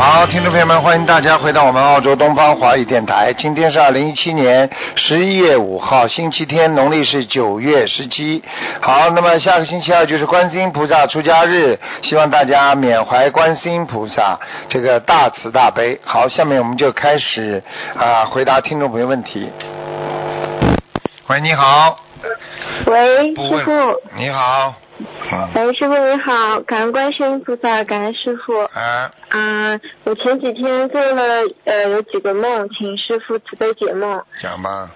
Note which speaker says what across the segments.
Speaker 1: 好，听众朋友们，欢迎大家回到我们澳洲东方华语电台。今天是二零一七年十一月五号，星期天，农历是九月十七。好，那么下个星期二就是观世音菩萨出家日，希望大家缅怀观世音菩萨这个大慈大悲。好，下面我们就开始啊回答听众朋友问题。喂，你好。
Speaker 2: 喂，师傅。
Speaker 1: 你好。嗯。
Speaker 2: 喂，师傅你好，感恩观世音菩萨，感恩师傅。
Speaker 1: 啊，
Speaker 2: 嗯、我前几天做了呃有几个梦，请师傅慈悲解梦。
Speaker 1: 讲吧。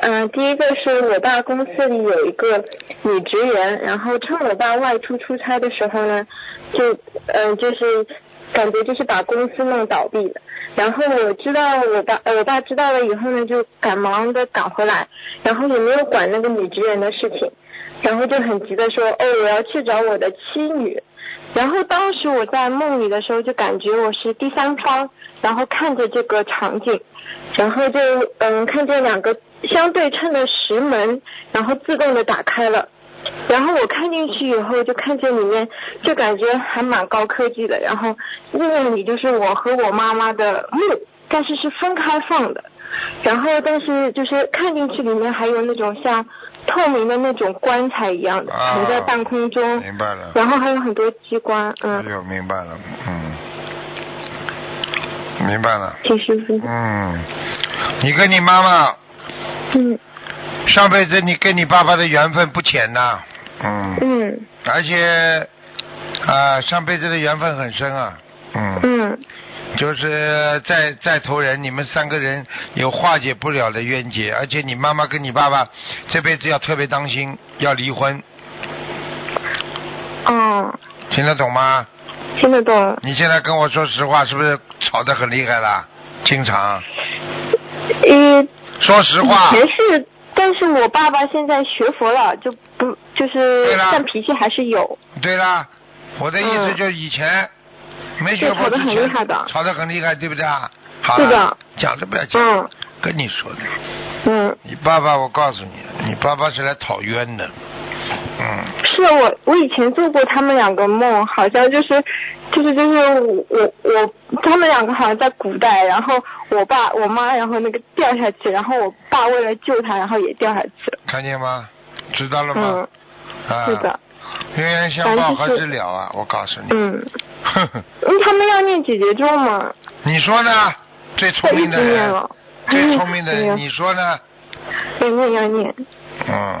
Speaker 2: 嗯、第一个是我爸公司里有一个女职员，然后趁我爸外出出差的时候呢，就嗯、呃就是感觉就是把公司弄倒闭了。然后我知道我爸呃我爸知道了以后呢，就赶忙的赶回来，然后也没有管那个女职员的事情，然后就很急的说哦我要去找我的妻女。然后当时我在梦里的时候，就感觉我是第三方，然后看着这个场景，然后就嗯看见两个相对称的石门，然后自动的打开了。然后我看进去以后，就看见里面就感觉还蛮高科技的。然后那里就是我和我妈妈的墓，但是是分开放的。然后但是就是看进去里面还有那种像透明的那种棺材一样的，
Speaker 1: 啊
Speaker 2: 停在半空中。
Speaker 1: 明白了。
Speaker 2: 然后还有很多机关，嗯。
Speaker 1: 哎，呦，明白了，嗯，明白了，
Speaker 2: 请师傅，
Speaker 1: 嗯，你跟你妈妈
Speaker 2: 嗯。
Speaker 1: 上辈子你跟你爸爸的缘分不浅呐，嗯，
Speaker 2: 嗯。
Speaker 1: 而且啊、上辈子的缘分很深啊，嗯，
Speaker 2: 嗯
Speaker 1: 就是在在头人，你们三个人有化解不了的冤结，而且你妈妈跟你爸爸这辈子要特别当心，要离婚，
Speaker 2: 嗯，
Speaker 1: 听得懂吗？
Speaker 2: 听得懂，
Speaker 1: 你现在跟我说实话，是不是吵得很厉害啦？经常。
Speaker 2: 呃，
Speaker 1: 说实话。
Speaker 2: 以，前是，但是我爸爸现在学佛了，就不就是但脾气还是有。
Speaker 1: 对啦，我的意思
Speaker 2: 嗯。
Speaker 1: 就以前、没学
Speaker 2: 对吵得很厉害的。
Speaker 1: 吵得很厉害，对不对？啊？好
Speaker 2: 是
Speaker 1: 了
Speaker 2: 的，
Speaker 1: 讲都不要讲，
Speaker 2: 嗯。
Speaker 1: 跟你说的，
Speaker 2: 嗯，
Speaker 1: 你爸爸，我告诉你，你爸爸是来讨冤的，嗯，
Speaker 2: 是我我以前做过他们两个梦，好像就是就是就是我我我他们两个好像在古代，然后我爸我妈然后那个掉下去，然后我爸为了救他，然后也掉下去了。
Speaker 1: 看见吗？知道了吗？
Speaker 2: 嗯，
Speaker 1: 啊，
Speaker 2: 是的，
Speaker 1: 冤冤相报何时了啊！我告诉你，
Speaker 2: 嗯，
Speaker 1: 呵呵，
Speaker 2: 嗯，他们要念姐姐咒吗？
Speaker 1: 你说呢？最聪明的人最聪明的人，你说呢？
Speaker 2: 要念要念。
Speaker 1: 嗯，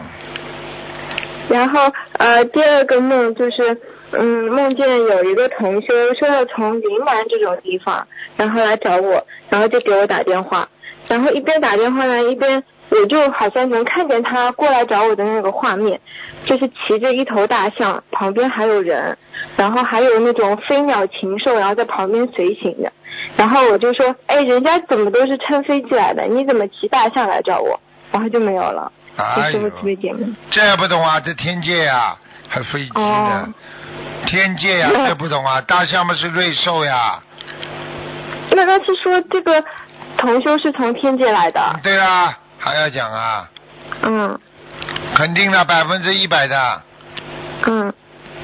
Speaker 2: 然后呃，第二个梦就是，嗯，梦见有一个同修说要从云南这种地方，然后来找我，然后就给我打电话，然后一边打电话呢，一边我就好像能看见他过来找我的那个画面，就是骑着一头大象，旁边还有人，然后还有那种飞鸟禽兽，然后在旁边随行的。然后我就说，哎，人家怎么都是乘飞机来的，你怎么骑大象来找我？然后就没有了。
Speaker 1: 哎呦
Speaker 2: 这是不是，特别？
Speaker 1: 这不懂啊？这天界呀、还飞机呢
Speaker 2: 哦？
Speaker 1: 天界呀、这不懂啊？大象嘛是瑞兽呀。
Speaker 2: 那他是说这个同修是从天界来的？
Speaker 1: 对啦，还要讲啊？
Speaker 2: 嗯
Speaker 1: 肯定的，百分之一百的。
Speaker 2: 嗯，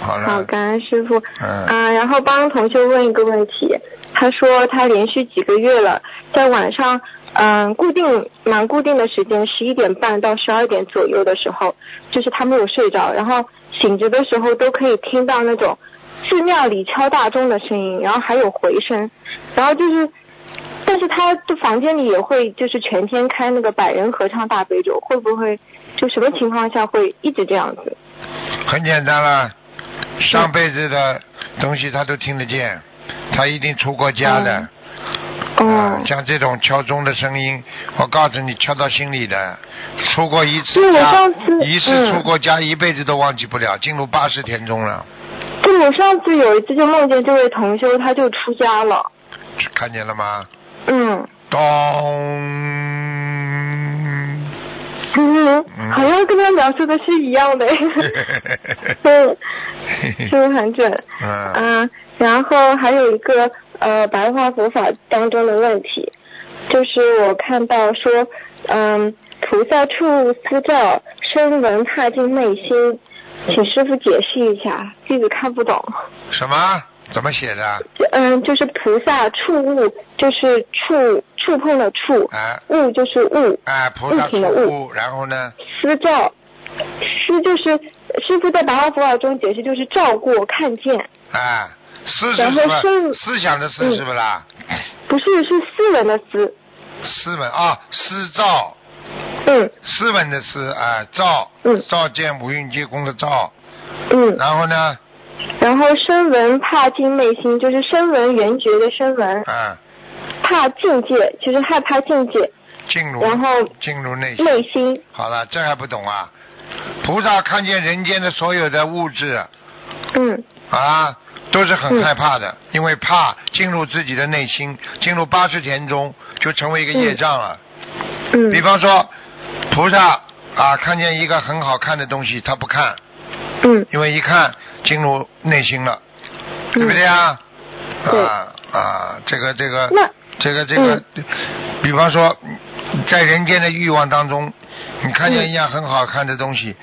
Speaker 1: 好了。
Speaker 2: 好，感恩师傅。
Speaker 1: 嗯
Speaker 2: 啊，然后帮同学问一个问题，他说他连续几个月了，在晚上嗯固定蛮固定的时间，十一点半到十二点左右的时候，就是他没有睡着，然后醒着的时候都可以听到那种寺庙里敲大钟的声音，然后还有回声，然后就是。但是他的房间里也会就是全天开那个百人合唱大悲咒，会不会就什么情况下会一直这样子？
Speaker 1: 很简单了，上辈子的东西他都听得见，他一定出过家的。
Speaker 2: 哦
Speaker 1: 啊，像这种敲钟的声音，我告诉你，敲到心里的。出过一次家
Speaker 2: 上次，
Speaker 1: 一次
Speaker 2: 嗯
Speaker 1: 出过家，一辈子都忘记不了，进入八十天中了，
Speaker 2: 对，我上次有一次就梦见这位同修，他就出家了。
Speaker 1: 看见了吗？
Speaker 2: 嗯
Speaker 1: 咚，
Speaker 2: 嗯，好像跟他描述的是一样的。嗯，是不是很准？
Speaker 1: 嗯
Speaker 2: 啊，然后还有一个呃白话佛法当中的问题，就是我看到说，嗯，菩萨处思照，声闻踏进内心，请师傅解释一下，弟子看不懂。
Speaker 1: 什么？怎么写的？
Speaker 2: 嗯，就是菩萨触物，就是触触碰的触，
Speaker 1: 啊
Speaker 2: 物就是物，
Speaker 1: 啊，菩萨
Speaker 2: 物品的
Speaker 1: 出
Speaker 2: 物
Speaker 1: 物，然后呢？
Speaker 2: 思照，思就是师傅在白话佛法中解释就是照过看见，
Speaker 1: 啊，思是
Speaker 2: 然后
Speaker 1: 什么？
Speaker 2: 是
Speaker 1: 思想的思
Speaker 2: 嗯
Speaker 1: 是不是啦？
Speaker 2: 不是是斯文的斯，
Speaker 1: 斯文啊，思照，
Speaker 2: 嗯
Speaker 1: 斯文的斯啊，照
Speaker 2: 嗯，
Speaker 1: 照见五蕴皆空的照，
Speaker 2: 嗯，
Speaker 1: 然后呢？
Speaker 2: 然后声闻怕进内心就是声闻缘觉的声闻，
Speaker 1: 啊，
Speaker 2: 怕境界就是害怕境界，
Speaker 1: 进入
Speaker 2: 然后
Speaker 1: 进入内心。
Speaker 2: 内心，
Speaker 1: 好了，这还不懂啊？菩萨看见人间的所有的物质。
Speaker 2: 嗯。
Speaker 1: 啊，都是很
Speaker 2: 嗯
Speaker 1: 害怕的，因为怕进入自己的内心，进入八十田中就成为一个业障了。
Speaker 2: 嗯。
Speaker 1: 比方说，菩萨啊，看见一个很好看的东西，他不看，
Speaker 2: 嗯。
Speaker 1: 因为一看进入内心了，对不对啊？
Speaker 2: 对。
Speaker 1: 啊啊，这个这个
Speaker 2: 那
Speaker 1: 这个这个，比方说，在人间的欲望当中，你看见一样很好看的东西，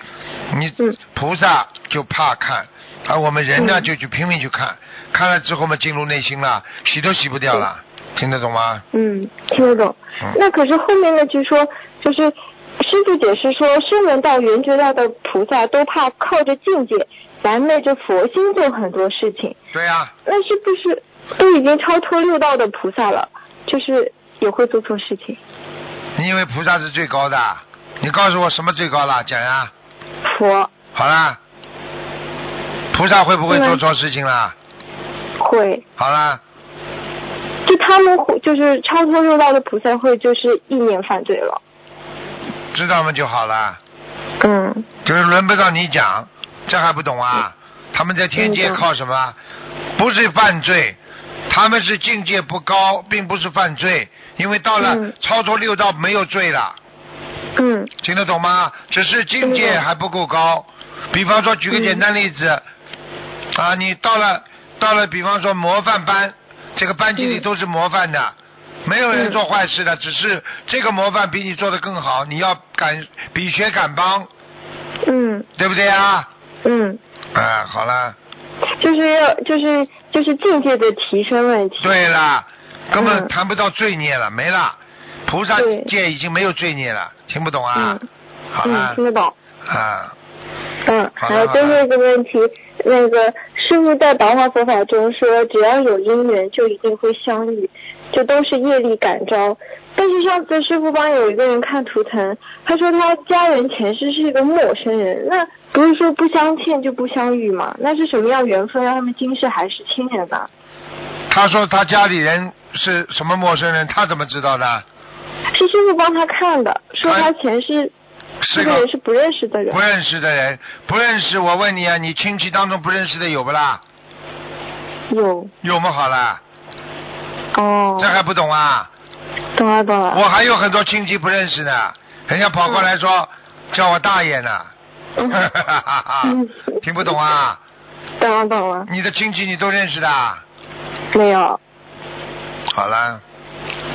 Speaker 1: 你
Speaker 2: 嗯。
Speaker 1: 菩萨就怕看，而我们人呢
Speaker 2: 嗯。
Speaker 1: 就去拼命去看，看了之后嘛进入内心了，洗都洗不掉了，听得懂吗？
Speaker 2: 嗯，听得懂。
Speaker 1: 嗯。
Speaker 2: 那可是后面呢就说，就是师傅解释说，声闻道、缘觉道的菩萨都怕靠着境界来昧着佛心做很多事情，
Speaker 1: 对呀、
Speaker 2: 那是不是都已经超脱六道的菩萨了，就是也会做错事情？
Speaker 1: 你以为菩萨是最高的？你告诉我什么最高了？讲呀。
Speaker 2: 佛
Speaker 1: 好啦，菩萨会不会做错事情啦？
Speaker 2: 会，
Speaker 1: 好啦，
Speaker 2: 就他们会就是超脱六道的菩萨会就是意念犯罪了。
Speaker 1: 知道吗就好了。
Speaker 2: 嗯
Speaker 1: 就是轮不到你讲，这还不懂啊？他们在天界
Speaker 2: 嗯
Speaker 1: 靠什么？不是犯罪，他们是境界不高，并不是犯罪，因为到了
Speaker 2: 嗯。
Speaker 1: 超脱六道没有罪了，
Speaker 2: 嗯。
Speaker 1: 听得懂吗？只是境界还不够高。比方说，举个简单例子，啊，你到了到了，比方说模范班，这个班级里
Speaker 2: 嗯。
Speaker 1: 都是模范的。没有人
Speaker 2: 嗯
Speaker 1: 做坏事的，只是这个模范比你做的更好，你要敢比学敢帮，
Speaker 2: 嗯。
Speaker 1: 对不对啊？
Speaker 2: 嗯，
Speaker 1: 啊，好啦，
Speaker 2: 就是要就是就是境界的提升问题。
Speaker 1: 对啦，根本
Speaker 2: 嗯
Speaker 1: 谈不到罪孽了，没了，菩萨界已经没有罪孽了，听不懂啊？
Speaker 2: 嗯听，得懂。
Speaker 1: 啊，
Speaker 2: 嗯，
Speaker 1: 好
Speaker 2: 最后一个问题，那个师傅在白话佛法中说，只要有因缘就一定会相遇，这都是业力感召。但是上次师傅帮有一个人看图腾，他说他家人前世是一个陌生人，那不是说不相欠就不相遇吗？那是什么样缘分让他们今世还是亲人呢？
Speaker 1: 他说他家里人是什么陌生人，他怎么知道的？
Speaker 2: 是师傅帮他看的，说他前世
Speaker 1: 是个
Speaker 2: 这个人是不认识的人
Speaker 1: 不。认识的人，不认识。我问你啊，你亲戚当中不认识的有不啦？
Speaker 2: 有
Speaker 1: 有么好啦？
Speaker 2: 哦
Speaker 1: 这，还不懂啊？
Speaker 2: 懂了懂了。
Speaker 1: 我还有很多亲戚不认识呢，人家跑过来说、叫我大爷呢，
Speaker 2: 嗯
Speaker 1: 听不懂啊？
Speaker 2: 懂了懂了，
Speaker 1: 你的亲戚你都认识的？
Speaker 2: 没有。
Speaker 1: 好了，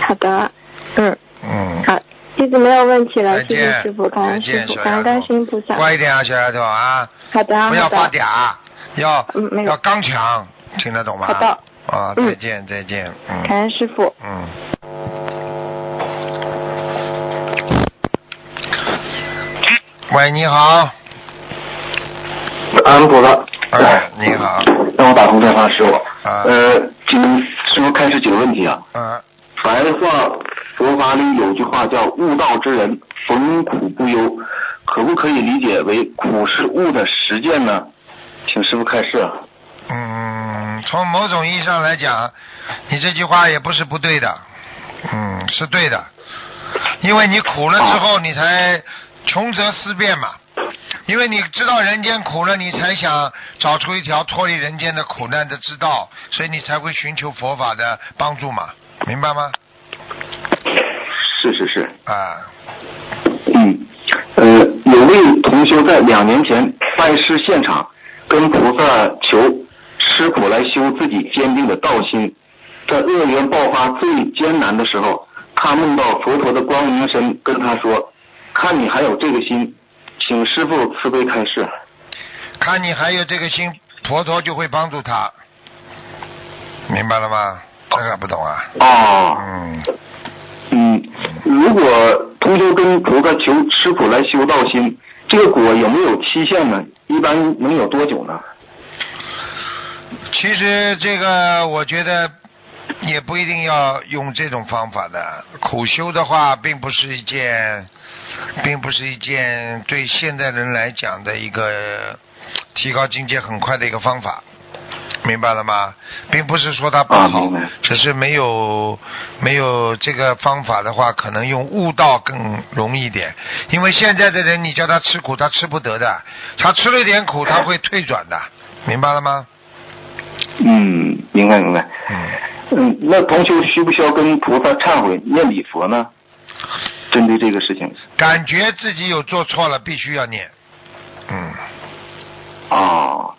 Speaker 2: 好的，嗯，
Speaker 1: 嗯，
Speaker 2: 好，弟子没有问题了，
Speaker 1: 再
Speaker 2: 谢谢
Speaker 1: 见，
Speaker 2: 师傅，感
Speaker 1: 再
Speaker 2: 恩师
Speaker 1: 见，
Speaker 2: 傅，感恩
Speaker 1: 小丫头
Speaker 2: 观世音菩，萨。
Speaker 1: 乖一点啊，小丫头啊，
Speaker 2: 好的，
Speaker 1: 不要发
Speaker 2: 好的，
Speaker 1: 嗲，要
Speaker 2: 嗯没有
Speaker 1: 要刚强，听得懂吗？
Speaker 2: 好的。
Speaker 1: 啊，
Speaker 2: 嗯
Speaker 1: 再见，再见，嗯
Speaker 2: 感恩师傅。
Speaker 1: 嗯。喂，你好，
Speaker 3: 安菩萨，
Speaker 1: 哎，你好，
Speaker 3: 让我打通电话，师傅。
Speaker 1: 啊
Speaker 3: 呃，请师傅开始几个问题啊。
Speaker 1: 嗯，
Speaker 3: 白话佛法里有句话叫“悟道之人，逢苦不忧”，可不可以理解为苦是悟的实践呢？请师傅开示啊。
Speaker 1: 嗯，从某种意义上来讲，你这句话也不是不对的，嗯，是对的，因为你苦了之后，你才穷则思变嘛。因为你知道人间苦了，你才想找出一条脱离人间的苦难的之道，所以你才会寻求佛法的帮助嘛，明白吗？
Speaker 3: 是是是，
Speaker 1: 啊，
Speaker 3: 嗯，呃，有位同修在两年前拜师现场，跟菩萨求吃苦来修自己坚定的道心。在恶缘爆发最艰难的时候，他梦到佛陀的光明身跟他说：“看你还有这个心，请师傅慈悲开示。”
Speaker 1: 看你还有这个心，佛陀就会帮助他，明白了吗？这个不懂啊？
Speaker 3: 哦，
Speaker 1: 嗯，
Speaker 3: 嗯，如果同修跟菩萨求吃苦来修道心，这个果有没有期限呢？一般能有多久呢？
Speaker 1: 其实这个我觉得也不一定要用这种方法的。苦修的话，并不是一件，并不是一件对现代人来讲的一个提高境界很快的一个方法。明白了吗？并不是说它不
Speaker 3: 啊
Speaker 1: 好，只是没有没有这个方法的话，可能用悟道更容易一点。因为现在的人，你叫他吃苦，他吃不得的，他吃了一点苦，他会退转的，明白了吗？
Speaker 3: 嗯，明白明白。
Speaker 1: 嗯，
Speaker 3: 嗯，那同修需不需要跟菩萨忏悔念礼佛呢？针对这个事情。
Speaker 1: 感觉自己有做错了，必须要念。嗯
Speaker 3: 哦，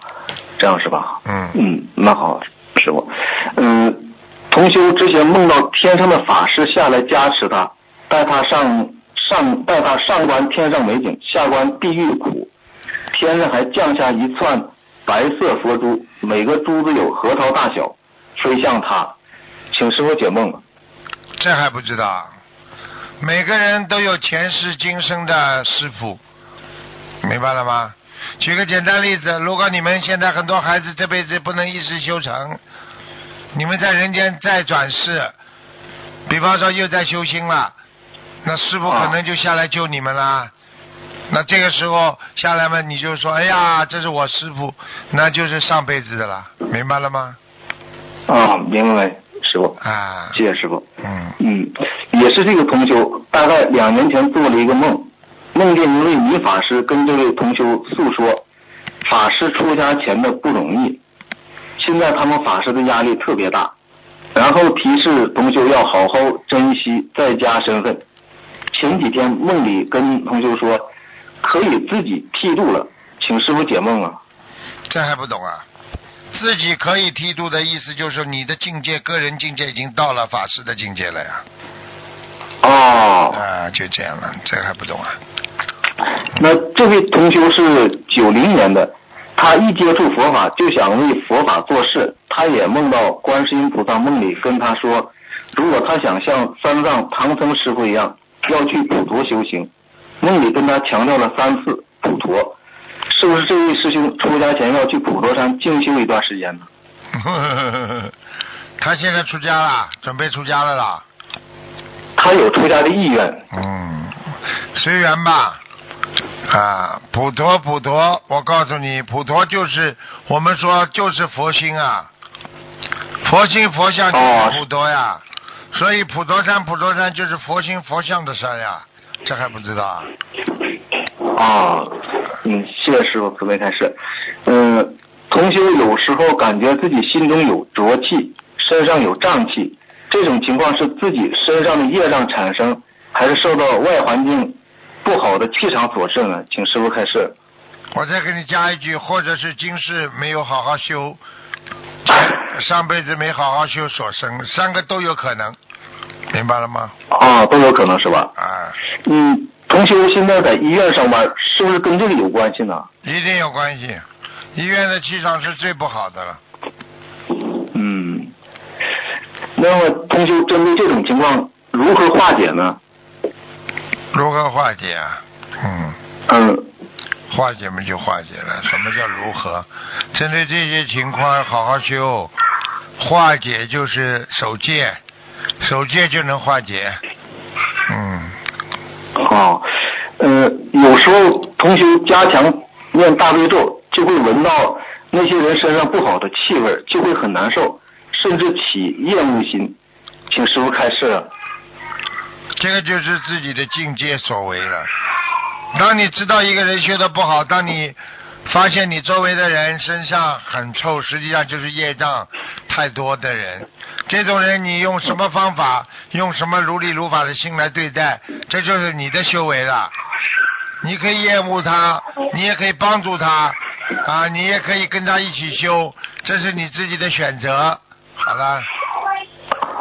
Speaker 3: 这样是吧？
Speaker 1: 嗯
Speaker 3: 嗯，那好，师傅。嗯，同修之前梦到天上的法师下来加持他，带他上上带他上观天上美景，下观地狱苦。天上还降下一串白色佛珠，每个珠子有核桃大小，飞向他。请师傅解梦。
Speaker 1: 这还不知道啊？每个人都有前世今生的师傅，明白了吗？举个简单例子，如果你们现在很多孩子这辈子不能一时修成，你们在人间再转世，比方说又在修心了，那师傅可能就下来救你们啦。那这个时候下来嘛，你就说，哎呀，这是我师傅，那就是上辈子的了，明白了吗？
Speaker 3: 啊，明白，师傅，
Speaker 1: 啊，
Speaker 3: 谢谢师傅。
Speaker 1: 嗯
Speaker 3: 嗯，也是这个同修，大概两年前做了一个梦，梦见一位女法师跟这位同修诉说，法师出家前的不容易，现在他们法师的压力特别大，然后提示同修要好好珍惜在家身份。前几天梦里跟同修说，可以自己剃度了，请师傅解梦啊。
Speaker 1: 这还不懂啊？自己可以剃度的意思就是你的境界，个人境界已经到了法师的境界了呀。
Speaker 3: 哦，
Speaker 1: 啊，就这样了，这还不懂啊？
Speaker 3: 那这位同修是九零年的，他一接触佛法就想为佛法做事。他也梦到观世音菩萨梦里跟他说，如果他想像三藏唐僧师傅一样，要去普陀修行。梦里跟他强调了三次普陀，是不是这位师兄出家前要去普陀山静修一段时间呢？
Speaker 1: 他现在出家了，准备出家了啦。
Speaker 3: 他有出家的意愿。
Speaker 1: 嗯，随缘吧。啊，普陀普陀，我告诉你，普陀就是我们说就是佛心啊，佛心佛像就是普陀呀，所以普陀山普陀山就是佛心佛像的山呀，这还不知道啊？
Speaker 3: 啊，嗯，谢谢师傅慈悲开示。嗯，同修有时候感觉自己心中有浊气，身上有胀气，这种情况是自己身上的业障产生，还是受到外环境不好的气场所致呢？请师傅开示。
Speaker 1: 我再给你加一句，或者是今世没有好好修，上辈子没好好修所生，三个都有可能，明白了吗？
Speaker 3: 啊，都有可能是吧？
Speaker 1: 啊，
Speaker 3: 嗯，同修现在在医院上班，是不是跟这个有关系呢？
Speaker 1: 一定有关系。医院的气场是最不好的了。
Speaker 3: 嗯，那么同修针对这种情况如何化解呢？
Speaker 1: 如何化解啊？嗯，
Speaker 3: 嗯，
Speaker 1: 化解嘛就化解了。什么叫如何？针对这些情况好好修，化解就是守戒，守戒就能化解。
Speaker 3: 哦，呃，有时候同学加强念大悲咒，就会闻到那些人身上不好的气味，就会很难受，甚至起厌恶心。请师傅开示。
Speaker 1: 这个就是自己的境界所为了。当你知道一个人学的不好，当你发现你周围的人身上很臭，实际上就是业障太多的人。这种人，你用什么方法，用什么如理如法的心来对待，这就是你的修为了。你可以厌恶他，你也可以帮助他，啊，你也可以跟他一起修，这是你自己的选择。好了，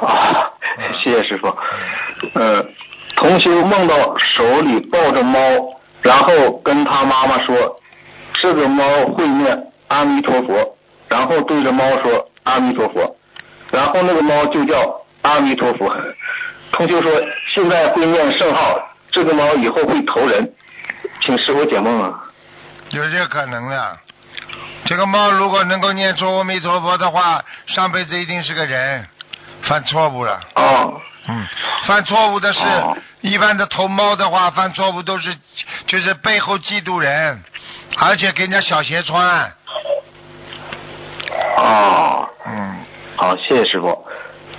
Speaker 3: 啊，谢谢师傅。呃，同修梦到手里抱着猫，然后跟他妈妈说，这个猫会念阿弥陀佛，然后对着猫说阿弥陀佛，然后那个猫就叫阿弥陀佛。同修说现在会念圣号，这个猫以后会投人，请师傅解梦啊。
Speaker 1: 有这个可能的。这个猫如果能够念出阿弥陀佛的话，上辈子一定是个人，犯错误了。
Speaker 3: 哦，
Speaker 1: 嗯，犯错误的是
Speaker 3: 哦，
Speaker 1: 一般的偷猫的话，犯错误都是就是背后嫉妒人，而且给人家小鞋穿。
Speaker 3: 哦，
Speaker 1: 嗯，
Speaker 3: 好，谢谢师傅。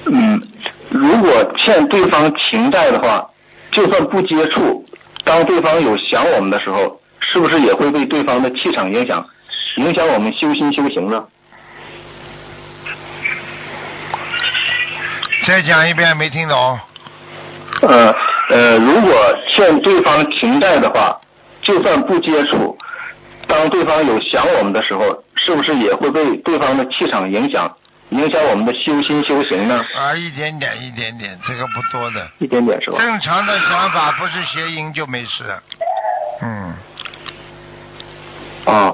Speaker 3: 嗯，如果欠对方情债的话，就算不接触，当对方有想我们的时候，是不是也会被对方的气场影响，影响我们修心修行呢？
Speaker 1: 再讲一遍，没听懂。
Speaker 3: 呃呃，如果欠对方情债的话，就算不接触，当对方有想我们的时候，是不是也会被对方的气场影响，影响我们的修心修行呢？
Speaker 1: 啊，一点点，一点点，这个不多的。
Speaker 3: 一点点是吧？
Speaker 1: 正常的想法不是邪淫就没事。嗯，
Speaker 3: 啊，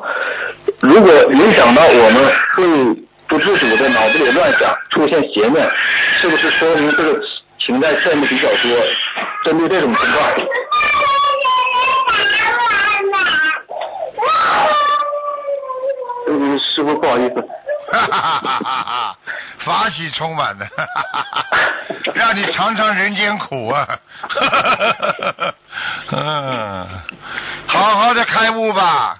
Speaker 3: 如果影响到我们会不自主的脑子里乱想，出现邪念，是不是说明这个情债欠的比较多？针对这种情况，嗯，师傅不好意思，
Speaker 1: 哈哈哈哈哈哈，法喜充满的，哈哈哈哈让你尝尝人间苦啊！哈哈哈哈哈嗯，好好的开悟吧。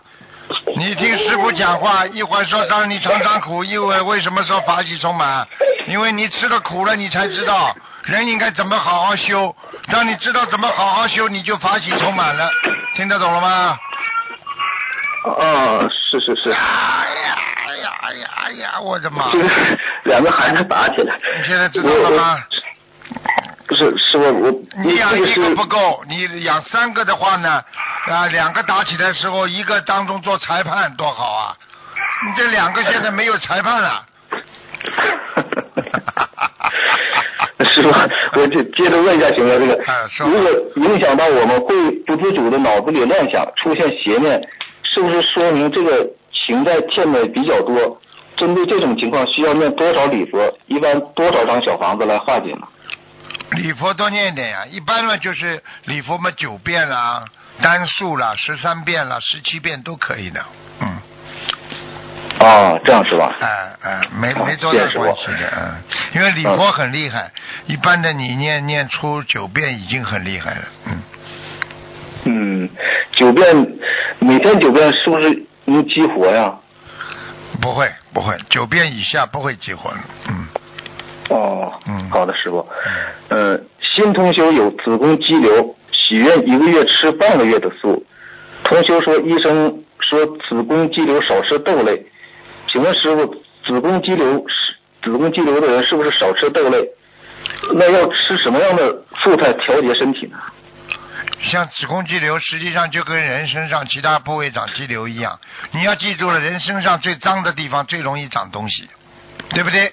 Speaker 1: 你听师傅讲话，一会儿说让你尝尝苦，一会儿为什么说法喜充满？因为你吃了苦了，你才知道人应该怎么好好修。当你知道怎么好好修，你就法喜充满了。听得懂了吗？
Speaker 3: 哦，是是是，
Speaker 1: 哎呀哎呀哎呀哎呀！我的妈！
Speaker 3: 两个孩子打起来，
Speaker 1: 你现在知道了吗？
Speaker 3: 不是师傅，我
Speaker 1: 你养一
Speaker 3: 个
Speaker 1: 不够，你养三个的话呢，啊，两个打起来的时候，一个当中做裁判多好啊！你这两个现在没有裁判了。
Speaker 3: 师傅，我就接着问一下行吗？这个
Speaker 1: 哎说，
Speaker 3: 如果影响到我们会不自主的脑子里乱想，出现邪念，是不是说明这个情在欠的比较多？针对这种情况，需要念多少礼佛？一般多少张小房子来化解呢？
Speaker 1: 礼佛多念一点呀，一般嘛就是礼佛嘛九遍啦，单数啦，十三遍啦，十七遍都可以的，嗯，
Speaker 3: 哦，这样是吧？
Speaker 1: 哎哎，没
Speaker 3: 好
Speaker 1: 没多大关系的，嗯，因为礼佛很厉害，一般的你念念出九遍已经很厉害了，嗯。
Speaker 3: 嗯，九遍，每天九遍是不是能激活呀？
Speaker 1: 不会不会，九遍以下不会激活的，嗯。
Speaker 3: 哦，
Speaker 1: 嗯
Speaker 3: 好的，师傅。呃，新同修有子宫肌瘤，许愿一个月吃半个月的素。同修说，医生说子宫肌瘤少吃豆类，请问师傅，子宫肌瘤是子宫肌瘤的人是不是少吃豆类？那要吃什么样的素菜调节身体呢？
Speaker 1: 像子宫肌瘤，实际上就跟人身上其他部位长肌瘤一样。你要记住了，人身上最脏的地方最容易长东西，对不对？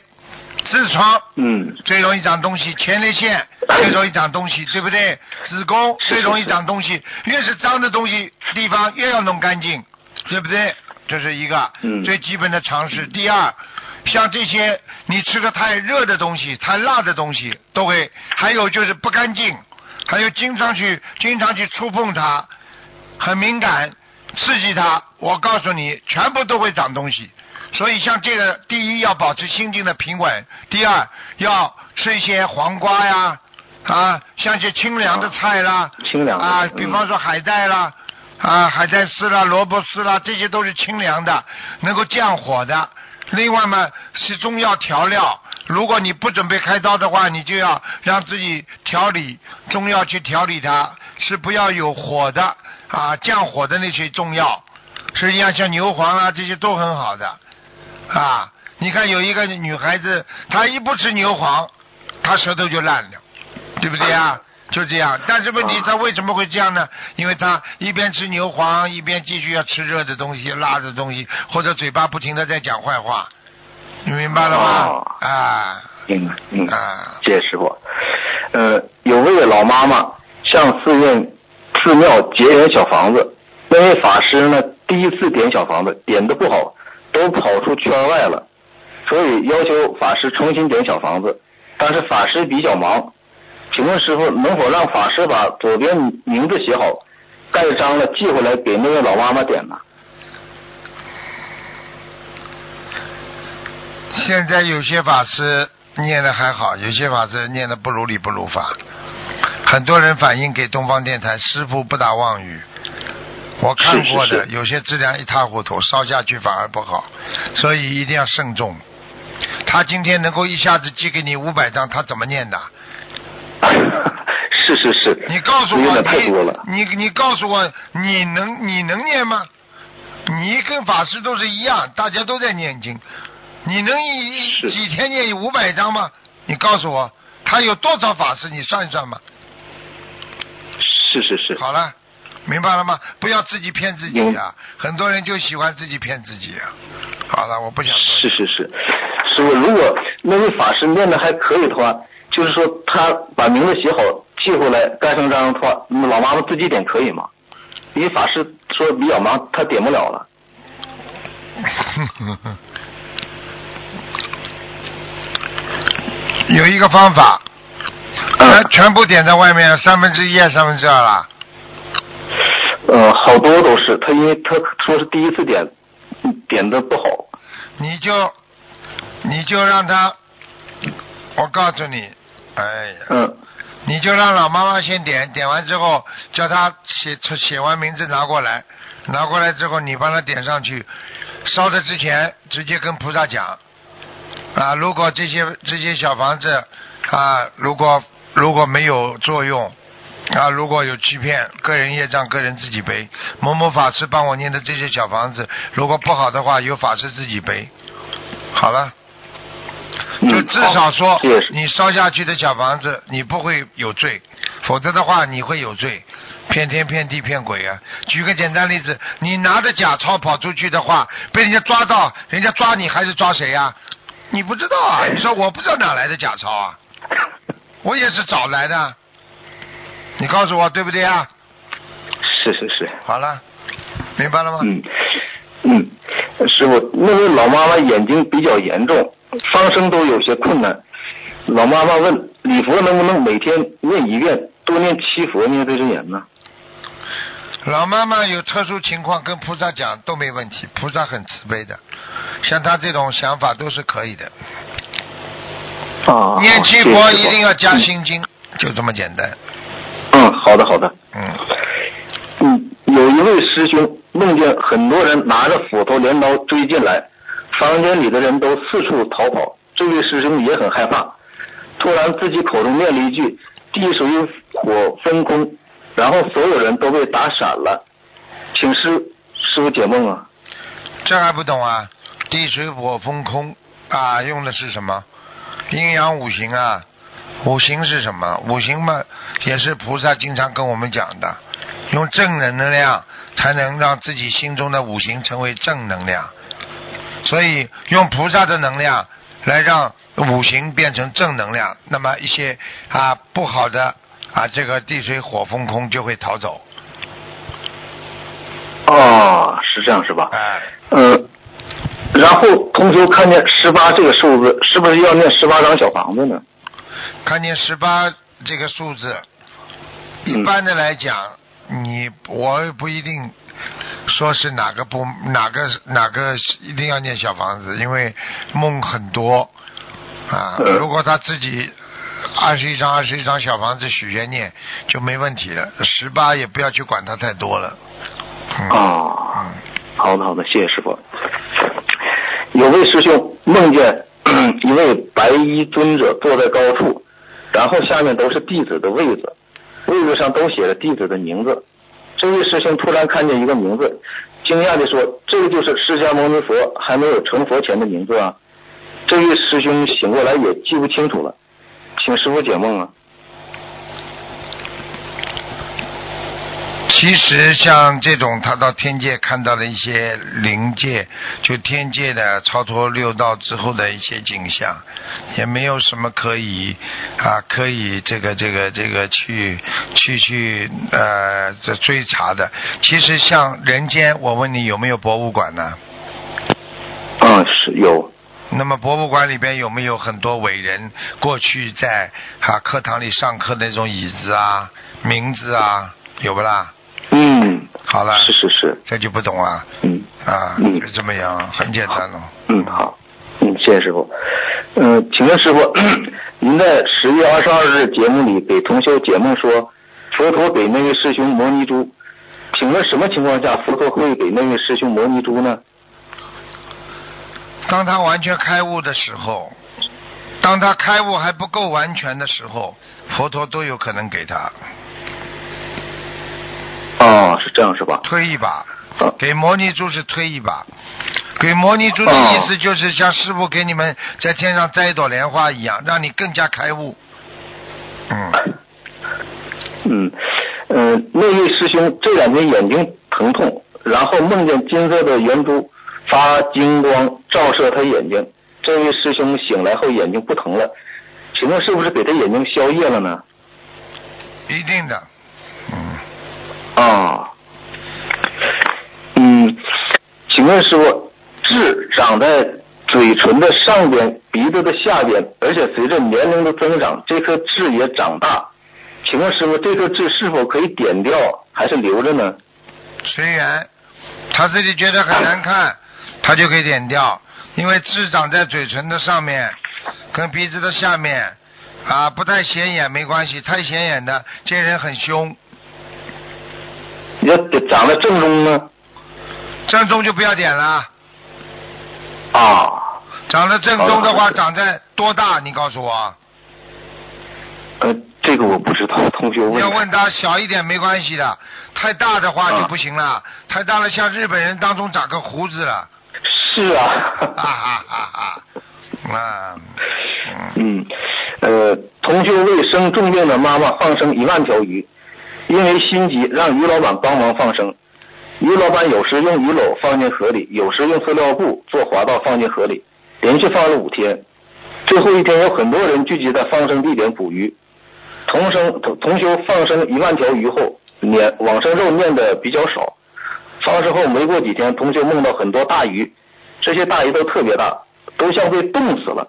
Speaker 1: 痔疮
Speaker 3: 嗯，
Speaker 1: 最容易长东西，前列腺最容易长东西，对不对？子宫最容易长东西，越是脏的东西地方越要弄干净，对不对？这是一个
Speaker 3: 嗯
Speaker 1: 最基本的常识。第二，像这些你吃的太热的东西、太辣的东西都会，还有就是不干净，还有经常去经常去触碰它，很敏感，刺激它，我告诉你，全部都会长东西。所以像这个，第一要保持心境的平稳，第二要吃一些黄瓜呀，啊，像一些清凉的菜啦，
Speaker 3: 清凉的
Speaker 1: 啊，
Speaker 3: 嗯
Speaker 1: 比方说海带啦，啊，海带丝啦、萝卜丝啦，这些都是清凉的，能够降火的。另外嘛，是中药调料。如果你不准备开刀的话，你就要让自己调理中药去调理它，是不要有火的啊，降火的那些中药。实际上像牛黄啊，这些都很好的啊。你看有一个女孩子，她一不吃牛黄，她舌头就烂了，对不对啊？就这样。但是问题她为什么会这样呢？因为她一边吃牛黄，一边继续要吃热的东西、辣的东西，或者嘴巴不停的在讲坏话，你明白了吗？
Speaker 3: 哦
Speaker 1: 啊
Speaker 3: 明白，明白。
Speaker 1: 啊，
Speaker 3: 谢谢师傅。呃，有位老妈妈向寺院、寺庙结缘小房子，那位法师呢第一次点小房子点的不好，都跑出圈外了，所以要求法师重新点小房子。但是法师比较忙，请问师傅能否让法师把左边名字写好，盖章了寄回来给那位老妈妈点呢？
Speaker 1: 现在有些法师念的还好，有些法师念的不如理不如法。很多人反映给东方电台，师傅不打妄语。我看过的，
Speaker 3: 是是是
Speaker 1: 有些质量一塌糊涂，烧下去反而不好，所以一定要慎重。他今天能够一下子寄给你五百张，他怎么念的？
Speaker 3: 是是是，
Speaker 1: 你告诉我。你你你告诉我，你能你能念吗？你跟法师都是一样，大家都在念经，你能一一几天念五百张吗？你告诉我，他有多少法师？你算一算嘛。
Speaker 3: 是是是，
Speaker 1: 好了，明白了吗？不要自己骗自己
Speaker 3: 明
Speaker 1: 啊！很多人就喜欢自己骗自己啊。好了，我不想说。
Speaker 3: 是是是，师傅，如果那位法师念的还可以的话，就是说他把名字写好寄回来盖上章的话，那老妈妈自己点可以吗？因为法师说比较忙，他点不了了。
Speaker 1: 有一个方法，全全部点在外面，三分之一三分之二啦？
Speaker 3: 呃，好多都是他，因为他说是第一次点，嗯点的不好。
Speaker 1: 你就你就让他，我告诉你，哎呀，
Speaker 3: 嗯，
Speaker 1: 你就让老妈妈先点，点完之后叫他写写完名字拿过来，拿过来之后你帮他点上去，烧的之前直接跟菩萨讲，啊，如果这些这些小房子啊，如果如果没有作用。啊，如果有欺骗，个人业障个人自己背。某某法师帮我念的这些小房子，如果不好的话，由法师自己背。好了，就
Speaker 3: 嗯
Speaker 1: 至少说你烧下去的小房子，你不会有罪，否则的话你会有罪，骗天骗地骗鬼啊！举个简单例子，你拿着假钞跑出去的话，被人家抓到，人家抓你还是抓谁呀、你不知道啊？你说我不知道哪来的假钞啊？我也是找来的，你告诉我对不对啊？
Speaker 3: 是是是，
Speaker 1: 好了，明白了吗？
Speaker 3: 嗯嗯，师傅，那位老妈妈眼睛比较严重，放生都有些困难。老妈妈问礼佛能不能每天念一遍，多念七佛念对真言呢？
Speaker 1: 老妈妈有特殊情况跟菩萨讲都没问题，菩萨很慈悲的，像他这种想法都是可以的。
Speaker 3: 啊，
Speaker 1: 念七佛一定要加心经，就这么简单。
Speaker 3: 嗯，好的好的。
Speaker 1: 嗯，
Speaker 3: 嗯，有一位师兄梦见很多人拿着斧头、镰刀追进来，房间里的人都四处逃跑。这位师兄也很害怕，突然自己口中念了一句“地水火风空”，然后所有人都被打闪了。请师师傅解梦啊！
Speaker 1: 这还不懂啊？地水火风空啊，用的是什么？阴阳五行啊。五行是什么？五行嘛，也是菩萨经常跟我们讲的，用正能量才能让自己心中的五行成为正能量。所以用菩萨的能量来让五行变成正能量，那么一些啊不好的啊这个地水火风空就会逃走。
Speaker 3: 哦，是这样是吧？
Speaker 1: 哎，
Speaker 3: 嗯，然后同学看见十八这个数字，是不是要念十八张小房子呢？
Speaker 1: 看见十八这个数字，
Speaker 3: 嗯
Speaker 1: 一般的来讲，你我也不一定说是哪个不哪个哪个一定要念小房子，因为梦很多啊。
Speaker 3: 嗯
Speaker 1: 如果他自己二十一张二十一张小房子许愿念就没问题了，十八也不要去管它太多了。嗯、
Speaker 3: 哦，
Speaker 1: 嗯，
Speaker 3: 好的好的，谢谢师傅。有位师兄梦见 一位白衣尊者坐在高处，然后下面都是弟子的位子，位子上都写着弟子的名字。这位师兄突然看见一个名字，惊讶地说：“这个就是释迦牟尼佛还没有成佛前的名字啊！”这位师兄醒过来也记不清楚了，请师傅解梦啊。
Speaker 1: 其实像这种，他到天界看到了一些灵界，就天界的超脱六道之后的一些景象，也没有什么可以啊，可以这个这个这个去去去呃这追查的。其实像人间，我问你有没有博物馆呢？
Speaker 3: 嗯，是有。
Speaker 1: 那么博物馆里边有没有很多伟人过去在啊课堂里上课那种椅子啊、名字啊，有不啦？
Speaker 3: 嗯，
Speaker 1: 好了，
Speaker 3: 是是是，
Speaker 1: 这就不懂了。
Speaker 3: 嗯。
Speaker 1: 啊，
Speaker 3: 嗯。
Speaker 1: 就这么样，很简单了。
Speaker 3: 嗯好，嗯谢谢师傅。嗯，请问师傅，您在十月二十二日节目里给同修解梦说，佛陀给那位师兄摩尼珠，请问什么情况下佛陀会给那位师兄摩尼珠呢？
Speaker 1: 当他完全开悟的时候，当他开悟还不够完全的时候，佛陀都有可能给他
Speaker 3: 哦，是这样是吧？
Speaker 1: 推一把。
Speaker 3: 啊
Speaker 1: 给摩尼珠是推一把，给摩尼珠的意思就是像师傅给你们在天上摘一朵莲花一样，让你更加开悟。嗯，
Speaker 3: 嗯，呃，那位师兄这两天眼睛疼痛，然后梦见金色的圆珠发金光照射他眼睛。这位师兄醒来后眼睛不疼了，请问是不是给他眼睛消业了呢？
Speaker 1: 一定的。
Speaker 3: 啊，嗯，请问师傅，痣长在嘴唇的上边、鼻子的下边，而且随着年龄的增长，这颗痣也长大。请问师傅，这颗痣是否可以点掉，还是留着呢？
Speaker 1: 随缘，他自己觉得很难看，他就可以点掉，因为痣长在嘴唇的上面，跟鼻子的下面，啊，不太显眼没关系，太显眼的这人很凶，
Speaker 3: 要长在正中呢？
Speaker 1: 正宗就不要点了。
Speaker 3: 啊，
Speaker 1: 长得正宗的话，
Speaker 3: 的
Speaker 1: 长在多大？你告诉我。
Speaker 3: 呃，这个我不知道，同学问。
Speaker 1: 要问他小一点没关系的，太大的话
Speaker 3: 啊
Speaker 1: 就不行了，太大了像日本人当中长个胡子了，
Speaker 3: 是啊。
Speaker 1: 哈哈哈哈！啊，嗯，
Speaker 3: 嗯，呃，同学为生重病的妈妈放生一万条鱼，因为心急让鱼老板帮忙放生。鱼老板有时用鱼篓放进河里，有时用塑料布做滑道放进河里，连续放了五天。最后一天有很多人聚集在放生地点捕鱼。同生同同修放生一万条鱼后，念往生肉念的比较少。放生后没过几天，同修梦到很多大鱼，这些大鱼都特别大，都像被冻死了。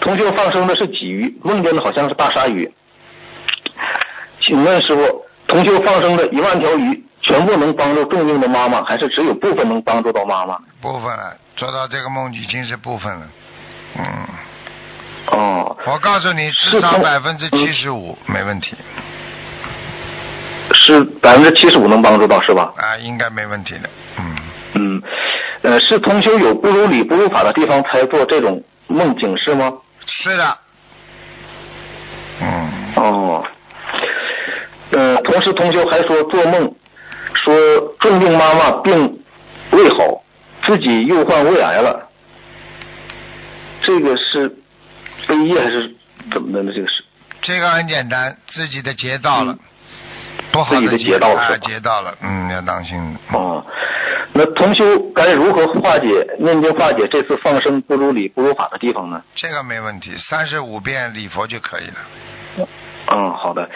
Speaker 3: 同修放生的是鲫鱼，梦见的好像是大鲨鱼。请问师傅，同修放生的一万条鱼，全部能帮助重病的妈妈，还是只有部分能帮助到妈妈？
Speaker 1: 部分了，做到这个梦已经是部分了。嗯，
Speaker 3: 哦，
Speaker 1: 我告诉你，至
Speaker 3: 是从
Speaker 1: 少百分之七十五没问题
Speaker 3: 是百分之七十五能帮助到是吧？
Speaker 1: 啊，应该没问题的。嗯，
Speaker 3: 嗯，呃，是同修有不如理不如法的地方才做这种梦警示吗？
Speaker 1: 是的。嗯，
Speaker 3: 哦，呃，同时同修还说做梦说重病妈妈病未好，自己又患胃癌了，这个是悲业还是怎么的呢？这个是
Speaker 1: 这个很简单，自己的劫到了，
Speaker 3: 嗯
Speaker 1: 不好
Speaker 3: 的劫到了
Speaker 1: 劫到了，嗯，要当心。
Speaker 3: 哦，那同修该如何化解念经化解这次放生不如理不如法的地方呢？
Speaker 1: 这个没问题，三十五遍礼佛就可以了。
Speaker 3: 嗯，好的。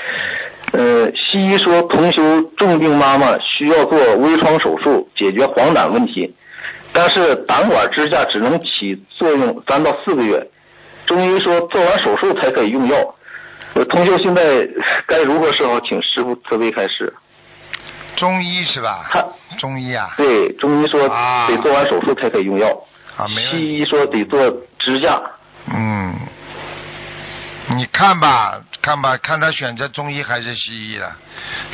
Speaker 3: 呃，西医说同修重病妈妈需要做微创手术解决黄疸问题，但是胆管支架只能起作用三到四个月。中医说做完手术才可以用药。呃，同修现在 该如何是好？请师傅慈悲开示。
Speaker 1: 中医是吧
Speaker 3: 他？
Speaker 1: 中医啊，
Speaker 3: 对，中医说
Speaker 1: 啊
Speaker 3: 得做完手术才可以用药，
Speaker 1: 啊，没。
Speaker 3: 西医说得做支架。
Speaker 1: 嗯，你看吧，看吧，看他选择中医还是西医了。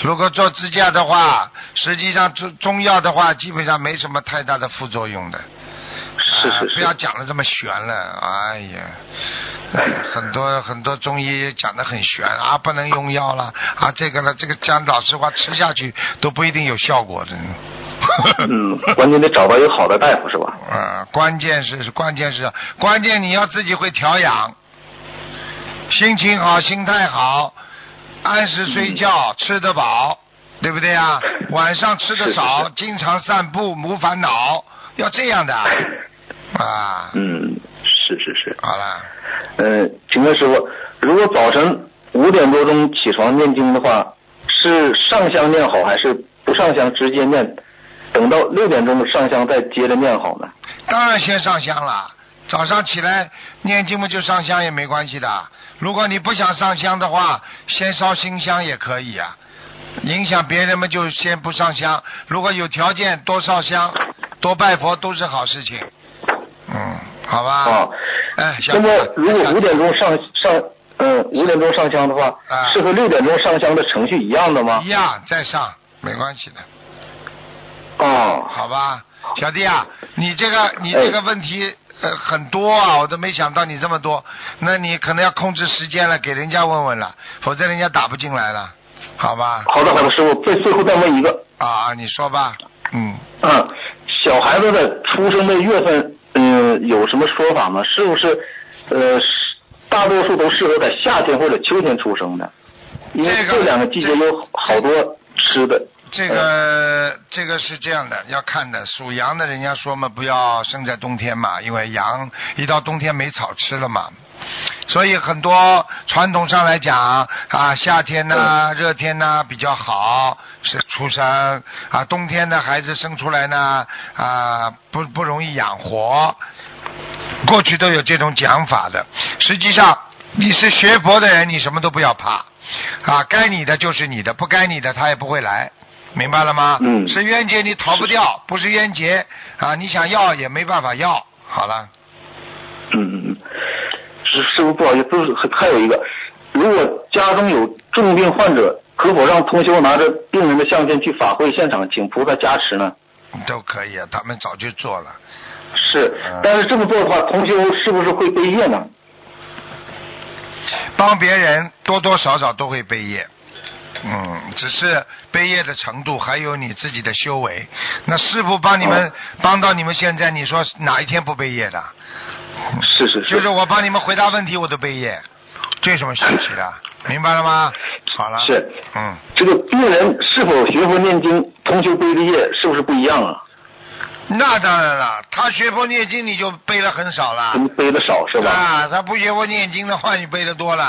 Speaker 1: 如果做支架的话，实际上中中药的话，基本上没什么太大的副作用的。啊
Speaker 3: 是是是。
Speaker 1: 不要讲的这么悬了，哎呀，哎很多很多中医讲的很悬啊，不能用药了啊，这个了，这个讲老实话，吃下去都不一定有效果的。
Speaker 3: 嗯，关键得找到一个好的大夫是吧？
Speaker 1: 呃，关键是是关键是关键你要自己会调养，心情好，心态好，按时睡觉，吃得饱，对不对啊？晚上吃的
Speaker 3: 是是
Speaker 1: 少
Speaker 3: 是，
Speaker 1: 经常散步，无烦恼，要这样的啊。
Speaker 3: 嗯，是是是。
Speaker 1: 好了，
Speaker 3: 呃，请问师傅，如果早晨五点多钟起床念经的话，是上香念好，还是不上香直接念？等到六点钟上香再接着念好呢？
Speaker 1: 当然先上香了。早上起来念经嘛，就上香也没关系的。如果你不想上香的话，先烧新香也可以啊。影响别人嘛就先不上香。如果有条件，多烧香，多拜佛都是好事情。嗯，好吧。
Speaker 3: 啊，
Speaker 1: 哎，小
Speaker 3: 那么如果五点钟上上，嗯，五点钟上香的话，
Speaker 1: 啊
Speaker 3: 是和六点钟上香的程序一样的吗
Speaker 1: 一？样再上没关系的。
Speaker 3: 哦，
Speaker 1: 好吧，小弟啊，你这个你这个问题呃很多啊，我都没想到你这么多，那你可能要控制时间了，给人家问问了，否则人家打不进来了，好吧？
Speaker 3: 好的好的，师傅，最最后再问一个，
Speaker 1: 啊啊，你说吧，嗯，
Speaker 3: 嗯，小孩子的出生的月份，嗯，有什么说法吗？是不是呃，是大多数都适合在夏天或者秋天出生的？因为
Speaker 1: 这个
Speaker 3: 这两个季节有好多吃的。
Speaker 1: 这个这个是这样的，要看的。属羊的人家说嘛，不要生在冬天嘛，因为羊一到冬天没草吃了嘛。所以很多传统上来讲啊，夏天呐、热天呐比较好是出生啊，冬天的孩子生出来呢啊不不容易养活。过去都有这种讲法的。实际上，你是学佛的人，你什么都不要怕啊，该你的就是你的，不该你的他也不会来。明白了吗？
Speaker 3: 嗯
Speaker 1: 是冤结你逃不掉，不是冤结啊，你想要也没办法要。好了，
Speaker 3: 嗯嗯嗯，师师傅不好意思，就是还有一个，如果家中有重病患者，可否让同修拿着病人的相片去法会现场请菩萨加持呢？
Speaker 1: 都可以啊，他们早就做了。
Speaker 3: 是
Speaker 1: 嗯，
Speaker 3: 但是这么做的话，同修是不是会被业呢？
Speaker 1: 帮别人多多少少都会背业，嗯，只是背业的程度还有你自己的修为。那师傅帮你们、
Speaker 3: 哦
Speaker 1: 帮到你们现在，你说哪一天不背业的？
Speaker 3: 是是是，
Speaker 1: 就是我帮你们回答问题，我都背业，这有什么稀奇的？明白了吗？好了。
Speaker 3: 是，
Speaker 1: 嗯，
Speaker 3: 这个病人是否学佛念经，通修背的业是不是不一样啊？
Speaker 1: 那当然了，他学佛念经你就背的很少了。
Speaker 3: 嗯背的少是吧？
Speaker 1: 啊，他不学佛念经的话，你背的多了。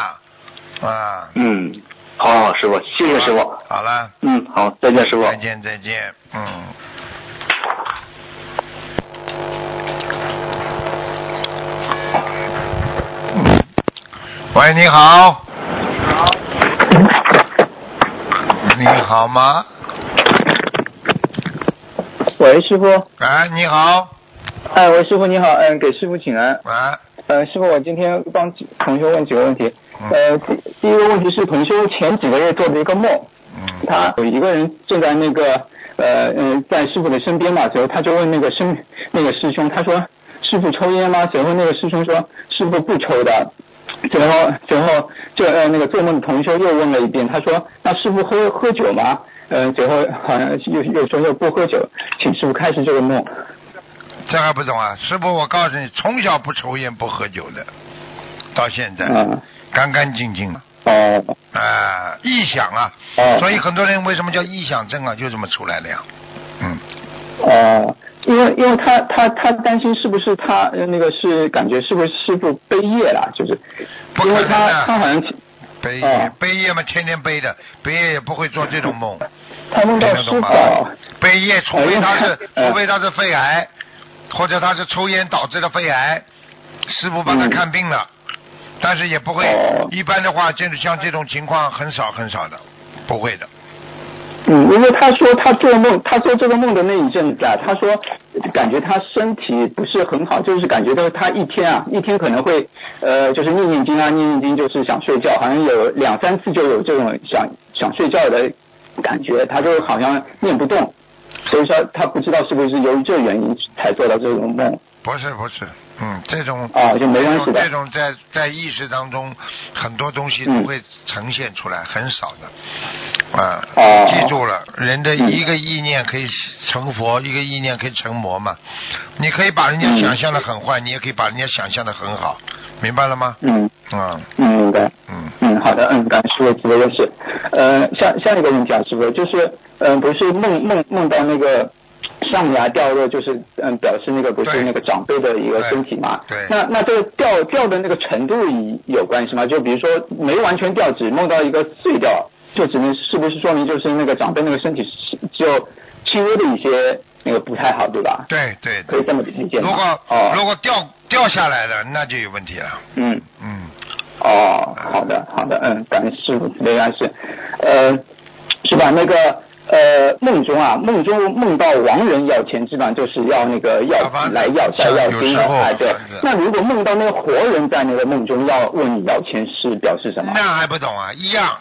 Speaker 1: 啊。
Speaker 3: 嗯，好好师傅，谢谢师傅。
Speaker 1: 好了，
Speaker 3: 嗯，好，再见师傅。
Speaker 1: 再见再见，嗯。喂，你好你好。你好吗？
Speaker 4: 喂，师傅，
Speaker 1: 哎，你好。
Speaker 4: 哎，喂，师傅你好，嗯，给师傅请安。
Speaker 1: 喂。
Speaker 4: 嗯，师傅，我今天帮同学问几个问题。
Speaker 1: 嗯
Speaker 4: 呃，第第一个问题是同学前几个月做的一个梦，
Speaker 1: 嗯
Speaker 4: 他有一个人正在那个呃嗯在师傅的身边嘛，随后他就问那个师那个师兄，他说师傅抽烟吗？随后那个师兄说师傅不抽的。随后，最后这呃那个做梦的同修又问了一遍，他说那师傅喝喝酒吗？呃，最后好像又又说又不喝酒，请师傅开始这个梦。
Speaker 1: 这还不懂啊？师傅，我告诉你，从小不抽烟不喝酒的，到现在、
Speaker 4: 嗯，
Speaker 1: 干干净净的。
Speaker 4: 哦，
Speaker 1: 啊，臆想啊，
Speaker 4: 哦
Speaker 1: 所以很多人为什么叫臆想症啊，就这么出来的呀。嗯，
Speaker 4: 哦，因为因为他他他担心是不是他呃那个是感觉是不是师傅背业了，就是
Speaker 1: 不
Speaker 4: 为他他好像
Speaker 1: 背业、
Speaker 4: 哦。
Speaker 1: 背业嘛，天天背的，背业也不会做这种梦，
Speaker 4: 他梦到师傅，？
Speaker 1: 背业，除非他是，
Speaker 4: 哎
Speaker 1: 除非他是肺癌，或者他是抽烟导致的肺癌，师傅帮他
Speaker 4: 嗯
Speaker 1: 看病了，但是也不会，
Speaker 4: 哦。
Speaker 1: 一般的话，就是像这种情况很少很少的，不会的。
Speaker 4: 嗯，因为他说他做梦，他做这个梦的那一阵子啊，他说感觉他身体不是很好，就是感觉到他一天啊，一天可能会呃，就是念念经啊，念念经就是想睡觉，好像有两三次就有这种想想睡觉的感觉，他就好像念不动，所以说他不知道是不是由于这原因才做到这种梦。
Speaker 1: 不是不是，嗯，这种
Speaker 4: 啊就没关系的。
Speaker 1: 这种在在意识当中，很多东西
Speaker 4: 嗯
Speaker 1: 都会呈现出来，很少的，啊，
Speaker 4: 啊。
Speaker 1: 记住了，人的
Speaker 4: 嗯。
Speaker 1: 一个意念可以成佛，一个意念可以成魔嘛。你可以把人家
Speaker 4: 嗯
Speaker 1: 想象的很坏，你也可以把人家想象的很好，明白了吗？
Speaker 4: 嗯。
Speaker 1: 啊。
Speaker 4: 嗯，明白。
Speaker 1: 嗯，
Speaker 4: 嗯，好的，嗯，感谢师傅指的也是。呃，下下一个问题啊，师傅，就是嗯，不是梦梦梦到那个上牙掉落，就是嗯，表示那个不是那个长辈的一个身体嘛？
Speaker 1: 对对
Speaker 4: 那那这个掉掉的那个程度有关系吗？就比如说没完全掉，只梦到一个碎掉，就只能是不是说明就是那个长辈那个身体是只有轻微的一些那个不太好，对吧？
Speaker 1: 对对对。
Speaker 4: 可以这么理解吗？
Speaker 1: 如果
Speaker 4: 哦，
Speaker 1: 如果掉掉下来了，那就有问题了。
Speaker 4: 嗯。
Speaker 1: 嗯，
Speaker 4: 哦，好的，好的，嗯，感谢师傅慈悲开示，呃，是吧？那个呃，梦中啊，梦中梦到亡人要钱，基本上就是要那个要来要债要金了，
Speaker 1: 有时候
Speaker 4: 哎，对。那如果梦到那个活人在那个梦中要问你要钱，是表示什么？
Speaker 1: 那还不懂啊？一样。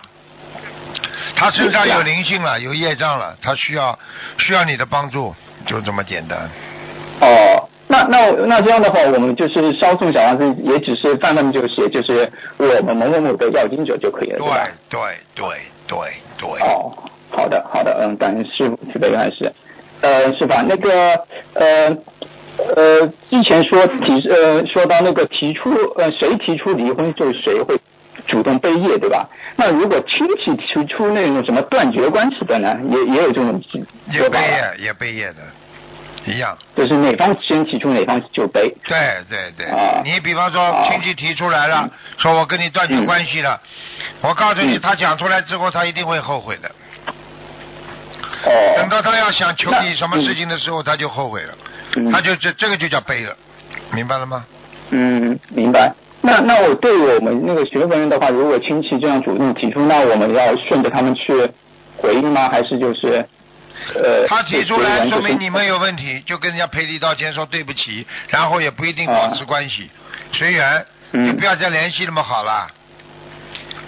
Speaker 1: 他身上有灵性了，有业障了，他需要需要你的帮助，就这么简单。
Speaker 4: 哦，那那那这样的话，我们就是烧送小房子，也只是泛泛就写，就是我们某某某的要经者就可以了，对吧？
Speaker 1: 对对对对对。
Speaker 4: 哦，好的好的，嗯，感恩师傅慈悲开始，呃，是吧？那个呃呃，之前说提呃说到那个提出呃谁提出离婚，就是谁会主动背业，对吧？那如果亲戚提出那种什么断绝关系的呢，也也有这种
Speaker 1: 也背业，也背业的，一样。
Speaker 4: 就是哪方先提出哪方就背。
Speaker 1: 对对对，
Speaker 4: 啊
Speaker 1: 你比方说
Speaker 4: 啊
Speaker 1: 亲戚提出来了，说我跟你断绝关系了，我告诉你，
Speaker 4: 嗯
Speaker 1: 他讲出来之后，他一定会后悔的。
Speaker 4: 哦。
Speaker 1: 等到他要想求你什么事情的时候，他就后悔了，
Speaker 4: 嗯
Speaker 1: 他就这这个就叫背了，明白了吗？
Speaker 4: 嗯，明白。那那我对我们那个学佛人的话，如果亲戚这样主动提出，那我们要顺着他们去回应吗？还是就是呃？
Speaker 1: 他提出来，说明你们有问题，就跟人家赔礼道歉说对不起，然后也不一定保持关系，随缘，
Speaker 4: 嗯
Speaker 1: 就不要再联系那么好了。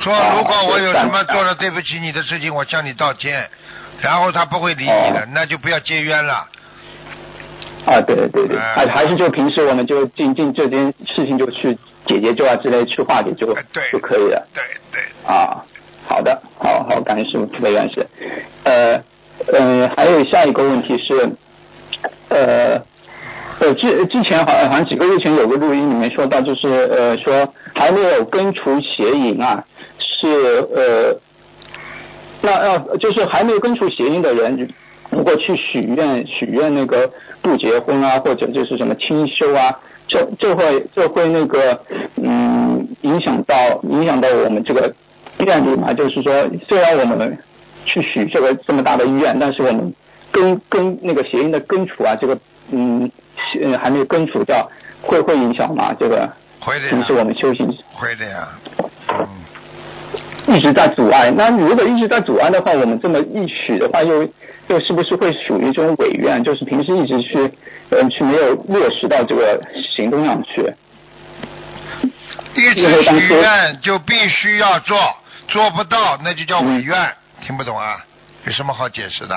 Speaker 1: 说
Speaker 4: 啊
Speaker 1: 如果我有什么做了对不起你的事情，我向你道歉，然后他不会理你的
Speaker 4: 哦，
Speaker 1: 那就不要结冤了。
Speaker 4: 啊，对对对，
Speaker 1: 哎
Speaker 4: 还还是就平时我们就尽尽这件事情就去解决就啊之类去化解就就可以了。
Speaker 1: 对对，
Speaker 4: 啊，好的，好好，感谢师傅慈悲原始。呃，呃，还有下一个问题是，呃，呃，之之前好像好像几个月前有个录音里面说到，就是呃说还没有根除邪淫啊，是呃，那要就是还没有根除邪淫的人。如果去许愿许愿那个不结婚啊，或者就是什么清修啊，这这会这会那个嗯影响到影响到我们这个愿力嘛？就是说，虽然我们去许这个这么大的愿，但是我们根根那个邪淫的根除啊，这个嗯呃还没有根除掉，会会影响吗？这个
Speaker 1: 会的
Speaker 4: 平时我，们修行
Speaker 1: 会的呀，嗯。
Speaker 4: 一直在阻碍。那如果一直在阻碍的话，我们这么一许的话，又又是不是会属于这种违愿？就是平时一直去嗯去没有落实到这个行动上去。
Speaker 1: 一直许愿就必须要做，做不到那就叫违愿，听不懂啊？有什么好解释的？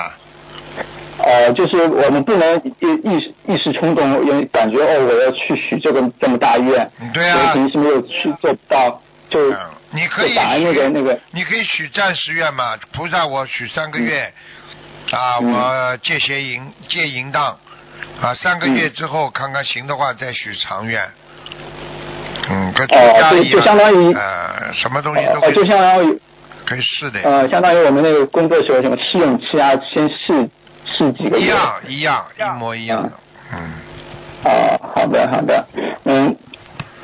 Speaker 4: 呃，就是我们不能一一时一时冲动，因为感觉哦，我要去许这个这么大愿，
Speaker 1: 对啊
Speaker 4: 平时没有去做不到，就
Speaker 1: 嗯，你可以
Speaker 4: 就把那个那个
Speaker 1: 你可以许暂时愿嘛，菩萨我许三个月，啊，
Speaker 4: 嗯
Speaker 1: 我戒邪淫戒淫荡，啊，三个月之后看看行的话再许长愿。嗯，
Speaker 4: 就相当于
Speaker 1: 呃，什么东西都可
Speaker 4: 呃，
Speaker 1: 以，
Speaker 4: 就相当于
Speaker 1: 可以试的，
Speaker 4: 呃，相当于我们那个工作时候什么试用期啊，先试试几个月。
Speaker 1: 一样一样一模一样的，嗯。
Speaker 4: 啊，好的好的，嗯，呃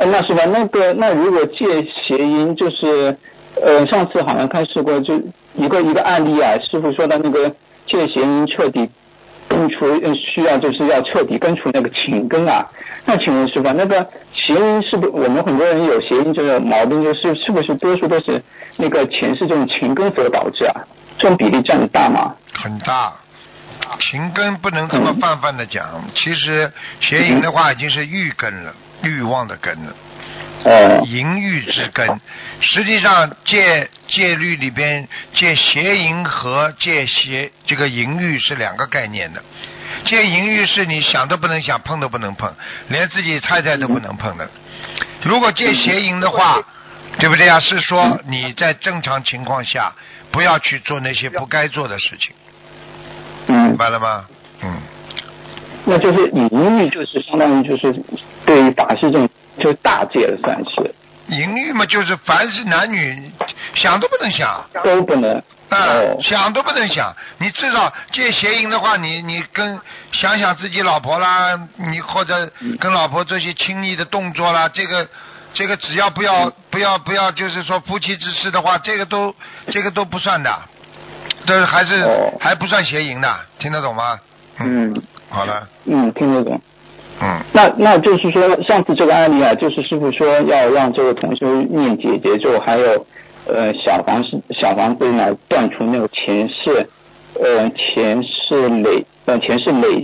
Speaker 4: 那是吧？那个那如果戒邪淫，就是呃上次好像开示过，就一个一个案例啊，师傅说的那个戒邪淫彻底根除，呃需要就是要彻底根除那个情根啊。那请问师傅，那个邪淫是不我们很多人有邪淫这个毛病，就是是不是多数都是那个前世这种情根所导致啊？这种比例占大吗？
Speaker 1: 很大。情根不能这么泛泛的讲，其实邪淫的话已经是欲根了，欲望的根了，
Speaker 4: 呃，
Speaker 1: 淫欲之根。实际上戒戒律里边戒邪淫和戒邪这个淫欲是两个概念的。戒淫欲是你想都不能想，碰都不能碰，连自己太太都不能碰的。如果戒邪淫的话，对不对啊？是说你在正常情况下不要去做那些不该做的事情。
Speaker 4: 嗯
Speaker 1: 明，白了吗？嗯，
Speaker 4: 那就是淫欲，就是相当于就是对于法师这种就是大戒了，算是
Speaker 1: 淫欲嘛，就是凡是男女想都不能想，
Speaker 4: 都不能
Speaker 1: 啊、
Speaker 4: 哦
Speaker 1: 想都不能想。你至少借邪淫的话，你你跟想想自己老婆啦，你或者
Speaker 4: 嗯
Speaker 1: 跟老婆做些亲密的动作啦，这个这个只要不要、不要不要，就是说夫妻之事的话，这个都这个都不算的，这还是、
Speaker 4: 哦
Speaker 1: 还不算邪淫的，听得懂吗？
Speaker 4: 嗯
Speaker 1: 好了，
Speaker 4: 嗯，听得懂。
Speaker 1: 嗯，
Speaker 4: 那那就是说，上次这个案例啊，就是师傅说要让这个同修念姐姐咒，还有呃小房子小房子来断除那个前世呃前世累呃前世累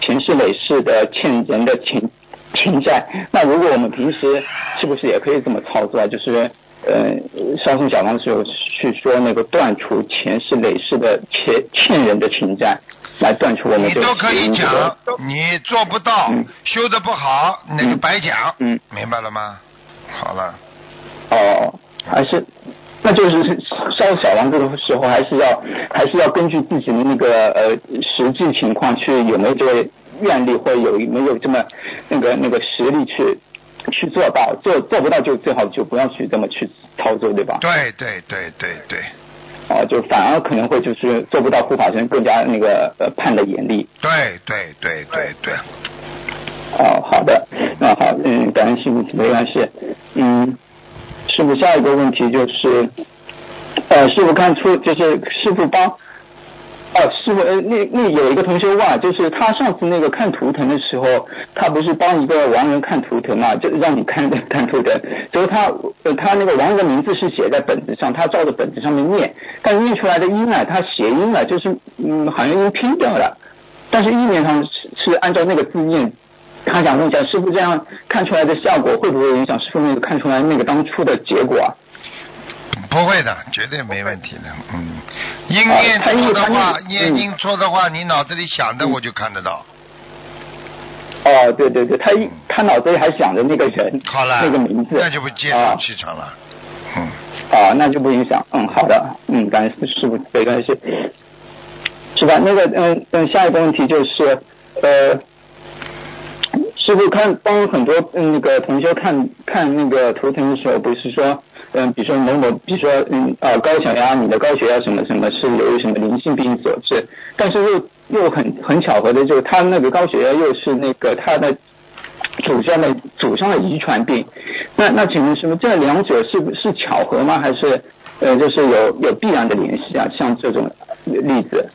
Speaker 4: 前世累世的欠人的情情债。那如果我们平时是不是也可以这么操作啊？就是呃烧送小房子时候去说那个断除前世累世的欠欠人的情债，来断除我们
Speaker 1: 你都可以讲，你做不到，
Speaker 4: 嗯
Speaker 1: 修的不好，那个
Speaker 4: 嗯
Speaker 1: 白讲，
Speaker 4: 嗯
Speaker 1: 明白了吗？好了，
Speaker 4: 哦，还是，那就是烧小房子的时候，还是要还是要根据自己的那个呃实际情况去有没有这个愿力，或者有没有这么那个那个实力去去做到，做做不到就最好就不要去这么去操作，对吧？
Speaker 1: 对对对对对
Speaker 4: 哦，就反而可能会就是做不到护法神更加那个呃判的严厉。
Speaker 1: 对对对对对，
Speaker 4: 哦，好的，那好，嗯，感恩师傅没关系，嗯，师傅下一个问题就是，呃，师傅看出就是师傅帮，哦，师傅呃那那有一个同学问啊，就是他上次那个看图腾的时候，他不是帮一个亡人看图腾嘛，就让你看 看图腾，就是他呃他那个亡人的名字是写在本子上，他照着本子上面念，但念出来的音呢，他谐音了，就是嗯好像音拼掉了。但是意念上是是按照那个字念，他想问一下，师傅这样看出来的效果会不会影响师傅那个看出来那个当初的结果啊？
Speaker 1: 不会的，绝对没问题的。嗯，音
Speaker 4: 啊
Speaker 1: 念错的话，
Speaker 4: 念嗯。
Speaker 1: 念音错的话，你脑子里想的
Speaker 4: 嗯。
Speaker 1: 我就看得到。
Speaker 4: 哦，对对对，他一他脑子里还想着那个人，
Speaker 1: 好了，
Speaker 4: 那个名字，
Speaker 1: 那就不接
Speaker 4: 啊。
Speaker 1: 上气场了。嗯，
Speaker 4: 啊，那就不影响。嗯，好的，嗯，感谢师傅，没关系，是吧？那个，嗯嗯，下一个问题就是，呃，师傅看帮很多那个同学看看那个图腾的时候，不是说，嗯，比如说某某，比如说嗯啊高血压，你的高血压什么什么是由于什么灵性病所致，但是又又很很巧合的，就是他那个高血压又是那个他的祖上的祖上的遗传病，那那请问师傅，这两者是不是巧合吗？还是呃就是有有必然的联系啊？像这种例子，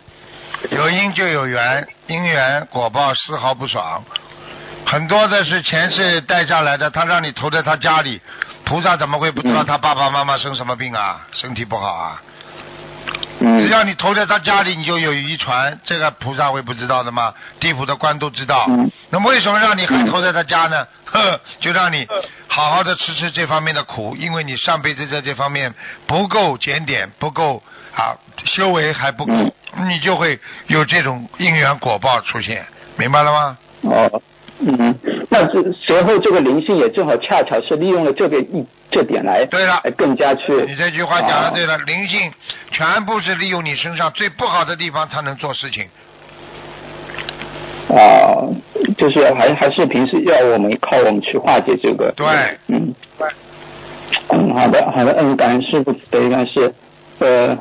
Speaker 1: 有因就有缘，因缘果报丝毫不爽。很多的是前世带下来的，他让你投在他家里，菩萨怎么会不知道
Speaker 4: 嗯
Speaker 1: 他爸爸妈妈生什么病啊？身体不好啊？
Speaker 4: 嗯，
Speaker 1: 只要你投在他家里，你就有遗传，这个菩萨会不知道的吗？地府的官都知道。
Speaker 4: 嗯
Speaker 1: 那么为什么让你还投在他家呢？呵，就让你好好的吃吃这方面的苦，因为你上辈子在这方面不够检点，不够啊修为还不够，你就会有这种因缘果报出现，明白了吗？
Speaker 4: 哦，嗯，那这随后这个灵性也正好恰巧是利用了这个一这点来，
Speaker 1: 对了。
Speaker 4: 更加去，
Speaker 1: 你这句话讲的对
Speaker 4: 了，
Speaker 1: 了，灵性全部是利用你身上最不好的地方才能做事情。
Speaker 4: 啊，就是还还是平时要我们靠我们去化解这个，
Speaker 1: 对。
Speaker 4: 嗯，嗯，好的，好的，嗯，感恩师傅慈悲，但是呃，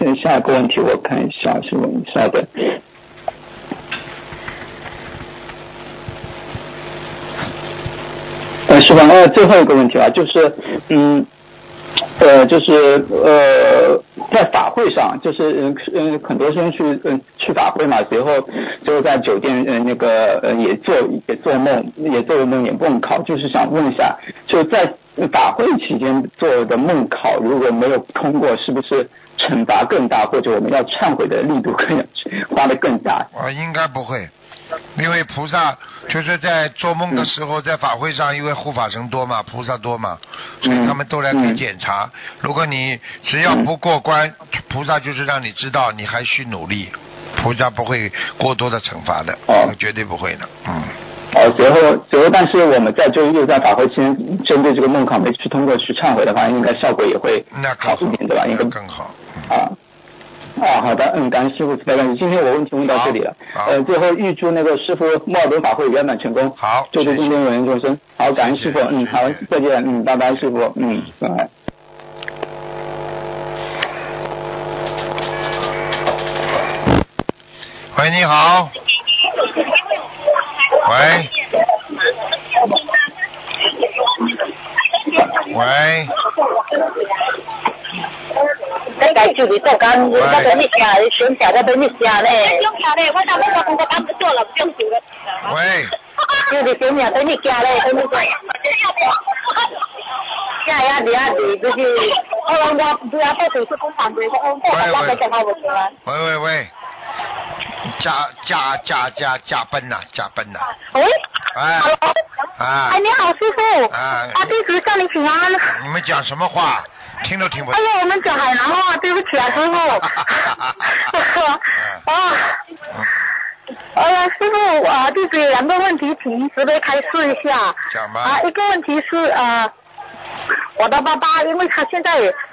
Speaker 4: 嗯，下一个问题我看一下，是问一下的。是吧？呃，最后一个问题啊，就是，嗯，呃，就是呃，在法会上，就是嗯嗯，很多人去嗯去法会嘛，随后最后在酒店呃那个呃也做也做梦，也做梦也梦考，就是想问一下，就在法会期间做的梦考，如果没有通过，是不是惩罚更大，或者我们要忏悔的力度更 花的更大？
Speaker 1: 我应该不会，因为菩萨就是在做梦的时候，在法会上，因为护法神多嘛，菩萨多嘛，所以他们都来可以检查。如果你只要不过关，菩萨就是让你知道你还需努力，菩萨不会过多的惩罚的，
Speaker 4: 哦
Speaker 1: 绝对不会的，嗯。
Speaker 4: 哦，随后随后，但是我们在就又在法会期间针对这个梦考没去通过去忏悔的话，应该效果也会
Speaker 1: 那更好
Speaker 4: 好一点，对吧？应该
Speaker 1: 更好。
Speaker 4: 啊，好的，嗯，感谢师傅非常感谢。今天我问题问到这里了，呃，最后预祝那个师傅墨尔法会圆满成功，
Speaker 1: 好，
Speaker 4: 祝福今天有缘众生，好，感恩师傅，嗯，好，再见，嗯，拜拜，师傅，嗯，拜拜。
Speaker 1: 喂，你好。喂。喂。
Speaker 5: 做工，你你下，你选下在等你下咧。选下咧，我工不做了，不用做了。
Speaker 1: 喂。
Speaker 5: 就是选下等你下咧，等你下。下呀，你呀，你就是，我我我要到手是工厂的，我我我没讲话我出来。
Speaker 1: 喂喂喂，加加加加加奔呐，加奔呐。
Speaker 5: 喂。
Speaker 1: 哎。啊。
Speaker 5: 哎，你好，师傅。
Speaker 1: 啊。
Speaker 5: 啊，弟子向你请安。
Speaker 1: 你们讲什么话？听都听不懂。
Speaker 5: 哎呀，我们讲海南话，对不起啊，师傅。啊。哎呀，师傅啊，弟子有两个问题，请您慈悲开示一下。
Speaker 1: 讲吧。
Speaker 5: 啊，一个问题是呃，我的爸爸，因为他现在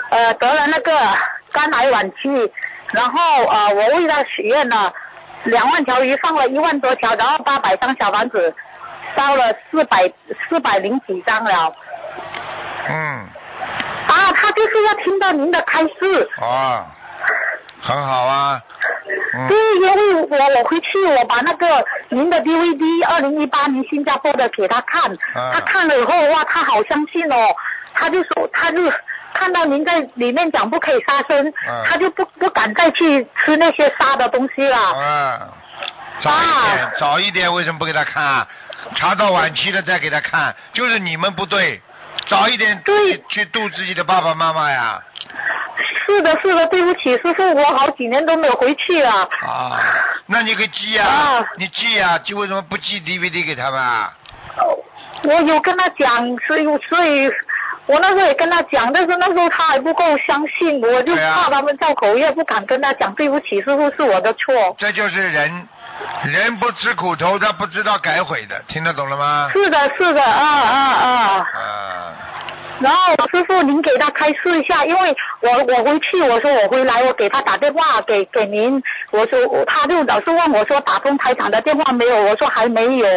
Speaker 5: 呃得了那个肝癌晚期，然后呃我为他许愿了两万条鱼，放了一万多条，然后八百张小房子，烧了四百四百零几张了。
Speaker 1: 嗯。
Speaker 5: 啊，他就是要听到您的开示。
Speaker 1: 哦，很好啊。嗯。
Speaker 5: 对，因为我我回去我把那个您的 DVD 二零一八年新加坡的给他看，
Speaker 1: 啊
Speaker 5: 他看了以后哇，他好相信哦，他就说他就看到您在里面讲不可以杀生，
Speaker 1: 啊
Speaker 5: 他就不不敢再去吃那些杀的东西了。
Speaker 1: 啊。早一点，早一点，为什么不给他看啊？查到晚期了再给他看，就是你们不对，早一点去去度自己的爸爸妈妈呀。
Speaker 5: 是的，是的，对不起，师傅，我好几年都没有回去了。
Speaker 1: 啊，那你可以寄呀、
Speaker 5: 啊
Speaker 1: 你寄呀、寄为什么不寄 DVD 给他们啊？
Speaker 5: 我有跟他讲，所以所以，我那时候也跟他讲，但是那时候他还不够相信，我就
Speaker 1: 对啊
Speaker 5: 怕他们造口业，不敢跟他讲。对不起，师傅是我的错。
Speaker 1: 这就是人，人不吃苦头，他不知道改悔的，听得懂了吗？
Speaker 5: 是的，是的，啊啊啊！
Speaker 1: 啊，
Speaker 5: 然后师傅，您给他开示一下，因为我我回去，我说我回来，我给他打电话给给您，我说他就老是问我说打通台长的电话没有，我说还没有。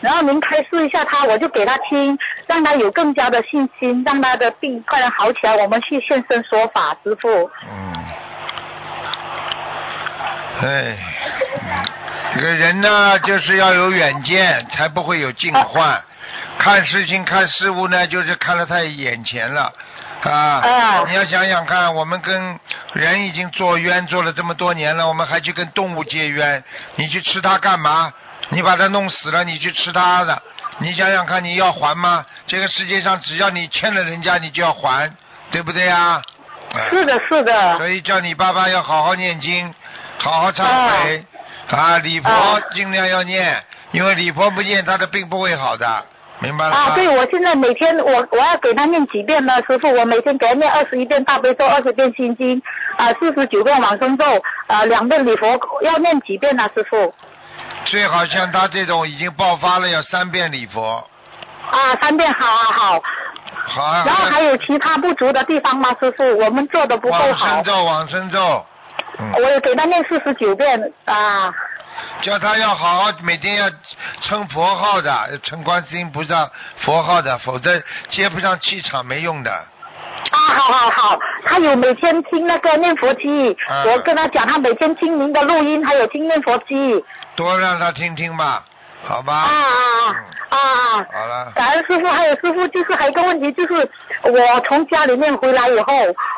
Speaker 5: 然后您开示一下他，我就给他听，让他有更加的信心，让他的病快点好起来，我们去现身说法，师傅。
Speaker 1: 嗯，哎，嗯这个人呢，就是要有远见，才不会有境患。看事情、看事物呢，就是看得太眼前了。啊，
Speaker 5: 啊
Speaker 1: 你要想想看，我们跟人已经做冤做了这么多年了，我们还去跟动物结冤，你去吃它干嘛？你把它弄死了，你去吃它的，你想想看，你要还吗？这个世界上只要你欠了人家，你就要还，对不对啊？哎
Speaker 5: 是的，是的。
Speaker 1: 所以叫你爸爸要好好念经，好好忏悔啊！礼佛
Speaker 5: 啊
Speaker 1: 尽量要念，因为礼佛不念，他的病不会好的，明白了吗？
Speaker 5: 啊，对，我现在每天我我要给他念几遍呢，师傅，我每天给他念二十一遍大悲咒，二十遍心经，啊，四十九遍往生咒，啊，两遍礼佛，要念几遍呢，师傅？
Speaker 1: 最好像他这种已经爆发了，要三遍礼佛，
Speaker 5: 啊，三遍，好啊好。
Speaker 1: 好啊。
Speaker 5: 然后还有其他不足的地方吗，师傅？我们做的不够好
Speaker 1: 往生。咒，往生咒，嗯，
Speaker 5: 我也给他念四十九遍啊。
Speaker 1: 叫他要好好每天要称佛号的，称观世音菩萨佛号的，否则接不上气场没用的。
Speaker 5: 啊，好好好，他有每天听那个念佛机，
Speaker 1: 啊
Speaker 5: 我跟他讲，他每天听您的录音，还有听念佛机。
Speaker 1: 多让他听听吧，好吧？
Speaker 5: 啊啊啊啊！
Speaker 1: 好了，
Speaker 5: 感恩师傅，还有师傅，就是还有一个问题，就是我从家里面回来以后，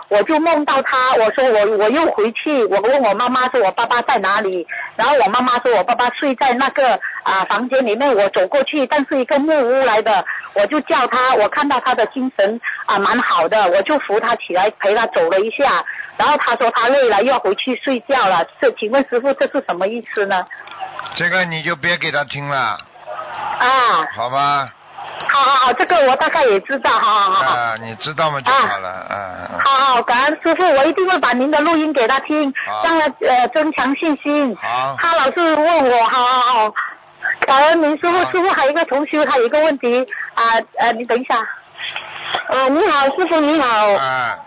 Speaker 5: 我就梦到他，我说我我又回去，我问我妈妈说我爸爸在哪里，然后我妈妈说我爸爸睡在那个啊房间里面，我走过去，但是一个木屋来的，我就叫他，我看到他的精神啊蛮好的，我就扶他起来陪他走了一下，然后他说他累了，又要回去睡觉了，这请问师傅这是什么意思呢？
Speaker 1: 这个你就别给他听了，
Speaker 5: 啊，
Speaker 1: 好吧？
Speaker 5: 好好好，这个我大概也知道，好好好好。
Speaker 1: 啊，你知道吗就好了，嗯。
Speaker 5: 好好，感恩师傅，我一定会把您的录音给他听，让他呃增强信心。
Speaker 1: 好
Speaker 5: 他老是问我，好好好，感恩您师傅。师傅还有一个同学，他有一个问题啊呃，你等一下。呃，你好，师傅你好，
Speaker 1: 啊，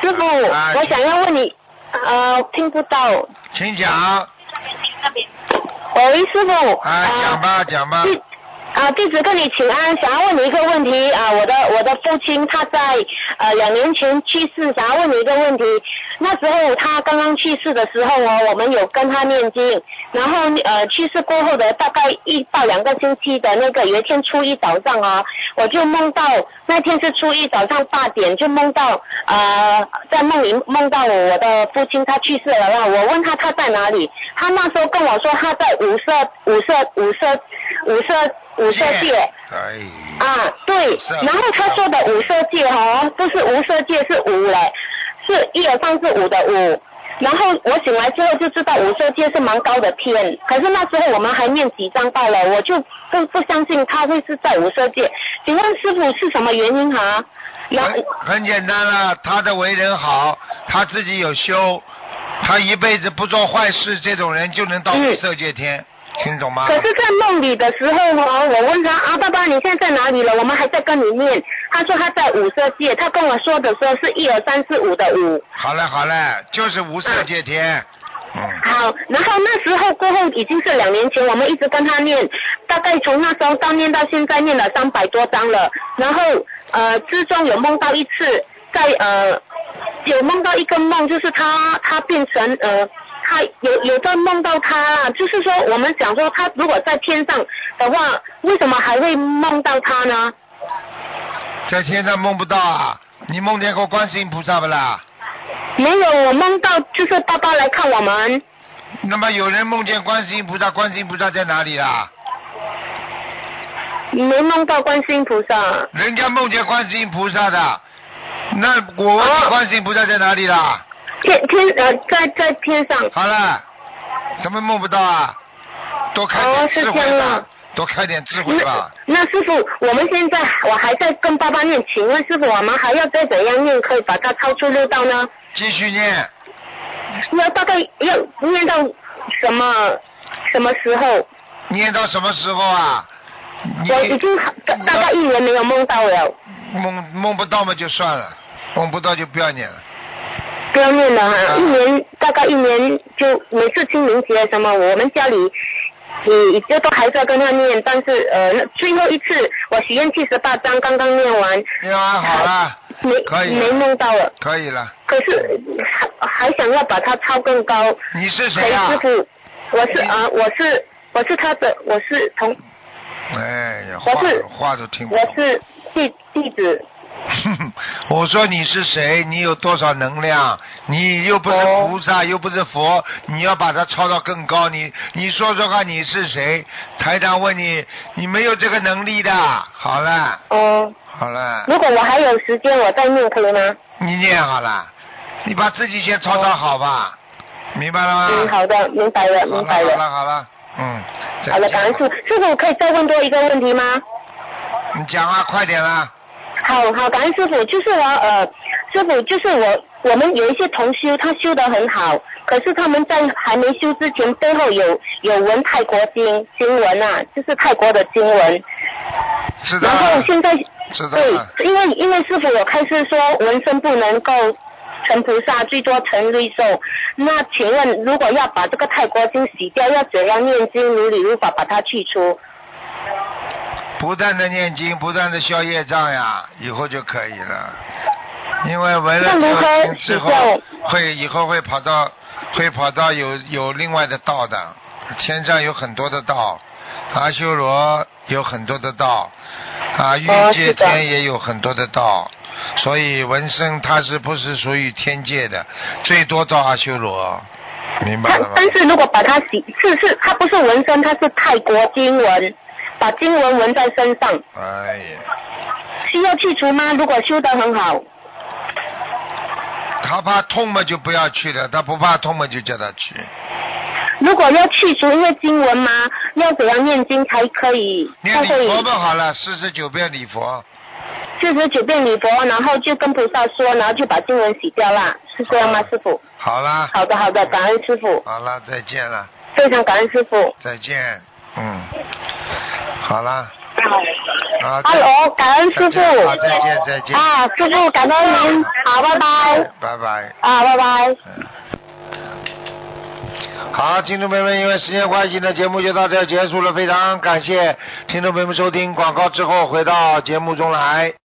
Speaker 5: 师傅，
Speaker 1: 啊
Speaker 5: 我想要问你，呃，听不到。
Speaker 1: 请讲，
Speaker 5: 喂，师傅。
Speaker 1: 啊，讲吧，讲吧。
Speaker 5: 弟啊，弟子跟你请安，想要问你一个问题啊，我的我的父亲他在呃两年前去世，想要问你一个问题，
Speaker 6: 那时候他刚刚去世的时候哦，我们有跟他念经，然后呃去世过后的大概一到两个星期的那个有一天初一早上啊，我就梦到那天是初一早上八点，就梦到呃在梦里梦到我的父亲他去世了啦。我问他他在哪里，他那时候跟我说他在五色五色五色五色五色界。
Speaker 1: 哎，
Speaker 6: 啊，对然后他说的五色界哦，不是无色界是五嘞，是一二三是五的五。然后我醒来之后就知道五色界是蛮高的天，可是那时候我们还念几张罢了，我就不不相信他会是在五色界。请问师傅是什么原因哈？然
Speaker 1: 很很简单了，他的为人好，他自己有修，他一辈子不做坏事，这种人就能到
Speaker 6: 五
Speaker 1: 色界天，听懂吗？
Speaker 6: 可是，在梦里的时候哦，我问他啊，爸爸，你现在在哪里了？我们还在跟你念。他说他在五色界，他跟我说的时候是一二三四五的五。
Speaker 1: 好嘞好嘞，就是无色界天，嗯，
Speaker 6: 好，然后那时候过后已经是两年前，我们一直跟他念，大概从那时候到念到现在念了三百多章了。然后呃之中有梦到一次，在呃有梦到一个梦，就是他他变成呃他有有在梦到他啦，就是说我们想说他如果在天上的话，为什么还会梦到他呢？
Speaker 1: 在天上梦不到啊，你梦见过观世音菩萨不啦？
Speaker 6: 没有，我梦到就是爸爸来看我们。
Speaker 1: 那么有人梦见观世音菩萨，观世音菩萨在哪里啦？
Speaker 6: 没梦到观世音菩萨，
Speaker 1: 人家梦见观世音菩萨的，那我问观世音菩萨在哪里啦？
Speaker 6: 天天呃在在天上。
Speaker 1: 好了，怎么梦不到啊？多开
Speaker 6: 哦
Speaker 1: 点智慧吧，多开点智慧吧。
Speaker 6: 那师傅，我们现在我还在跟爸爸念，请问师傅，我们还要再怎样念，可以把它超出六道呢？
Speaker 1: 继续念，
Speaker 6: 要大概要念到什么什么时候？
Speaker 1: 念到什么时候啊？
Speaker 6: 我已经大大概一年没有梦到了，
Speaker 1: 梦梦不到嘛就算了，梦不到就不要念了。
Speaker 6: 不要念了哈，
Speaker 1: 啊
Speaker 6: 一年大概一年就每次清明节什么，我们家里。也就都还在跟他念，但是呃，那最后一次我许愿七十八章刚刚念完，
Speaker 1: 念完好了，
Speaker 6: 没
Speaker 1: 可以
Speaker 6: 没梦到了。
Speaker 1: 可以了。
Speaker 6: 可是还还想要把它抄更高。
Speaker 1: 你是
Speaker 6: 裴
Speaker 1: 谁啊
Speaker 6: 师？傅，我是啊、我是我是他的，我是同
Speaker 1: 哎呀，话
Speaker 6: 我是
Speaker 1: 话都听不懂。
Speaker 6: 我是弟弟子，
Speaker 1: 我说你是谁？你有多少能量？你又不是
Speaker 6: 哦
Speaker 1: 菩萨，又不是佛，你要把它超到更高。你你说说看，你是谁？台长问你，你没有这个能力的。好了，
Speaker 6: 哦、
Speaker 1: 好了，
Speaker 6: 如果我还有时间，我再念可以吗？
Speaker 1: 你念好了，你把自己先超到好吧，明白了吗？
Speaker 6: 嗯，好的，明白了，
Speaker 1: 好了，好
Speaker 6: 明白了。
Speaker 1: 了，好了，嗯，
Speaker 6: 好了，
Speaker 1: 见
Speaker 6: 感恩师傅，师傅可以再问多一个问题吗？
Speaker 1: 你讲啊，快点啦！
Speaker 6: 好好，感恩师傅，就是我呃，师傅就是我，我们有一些同修，他修得很好，可是他们在还没修之前，背后有有文泰国经经文啊，就是泰国的经文，然后，现在
Speaker 1: 知道。
Speaker 6: 对，因为因为师傅有开始说纹身不能够成菩萨，最多成绿寿。那请问，如果要把这个泰国经洗掉，要怎样念经如理如法把它去除？
Speaker 1: 不断的念经，不断的消业障呀，以后就可以了。因为闻了之后，会以后会跑到会跑到有有另外的道的，天上有很多的道，阿修罗有很多的道，啊，欲界天也有很多的道，所以纹身它是不是属于天界的，最多到阿修罗，明白了吗？
Speaker 6: 但是如果把它洗，是是，它不是纹身，它是泰国经文，把经文纹在身上，
Speaker 1: 哎呀，
Speaker 6: 需要去除吗？如果修得很好，
Speaker 1: 他怕痛嘛就不要去了，他不怕痛嘛就叫他去。
Speaker 6: 如果要去除，因为经文吗，要怎样念经才可以？
Speaker 1: 念礼佛不好了，四十九遍礼佛。
Speaker 6: 四十九遍礼佛，然后就跟菩萨说，然后就把经文洗掉啦，是这样吗，师傅？
Speaker 1: 好啦，
Speaker 6: 好的，好的，感恩师傅，
Speaker 1: 好啦，再见了，
Speaker 6: 非常感恩师傅。
Speaker 1: 再见，嗯，好啦，啊，再
Speaker 6: Hello，感恩师傅。
Speaker 1: 好，再见，再见，
Speaker 6: 啊，师傅，感恩您，好，拜拜。
Speaker 1: 拜拜。
Speaker 6: 啊，拜拜。
Speaker 1: 嗯好，听众朋友们，因为时间关系呢，节目就到这结束了。非常感谢听众朋友们收听广告之后回到节目中来。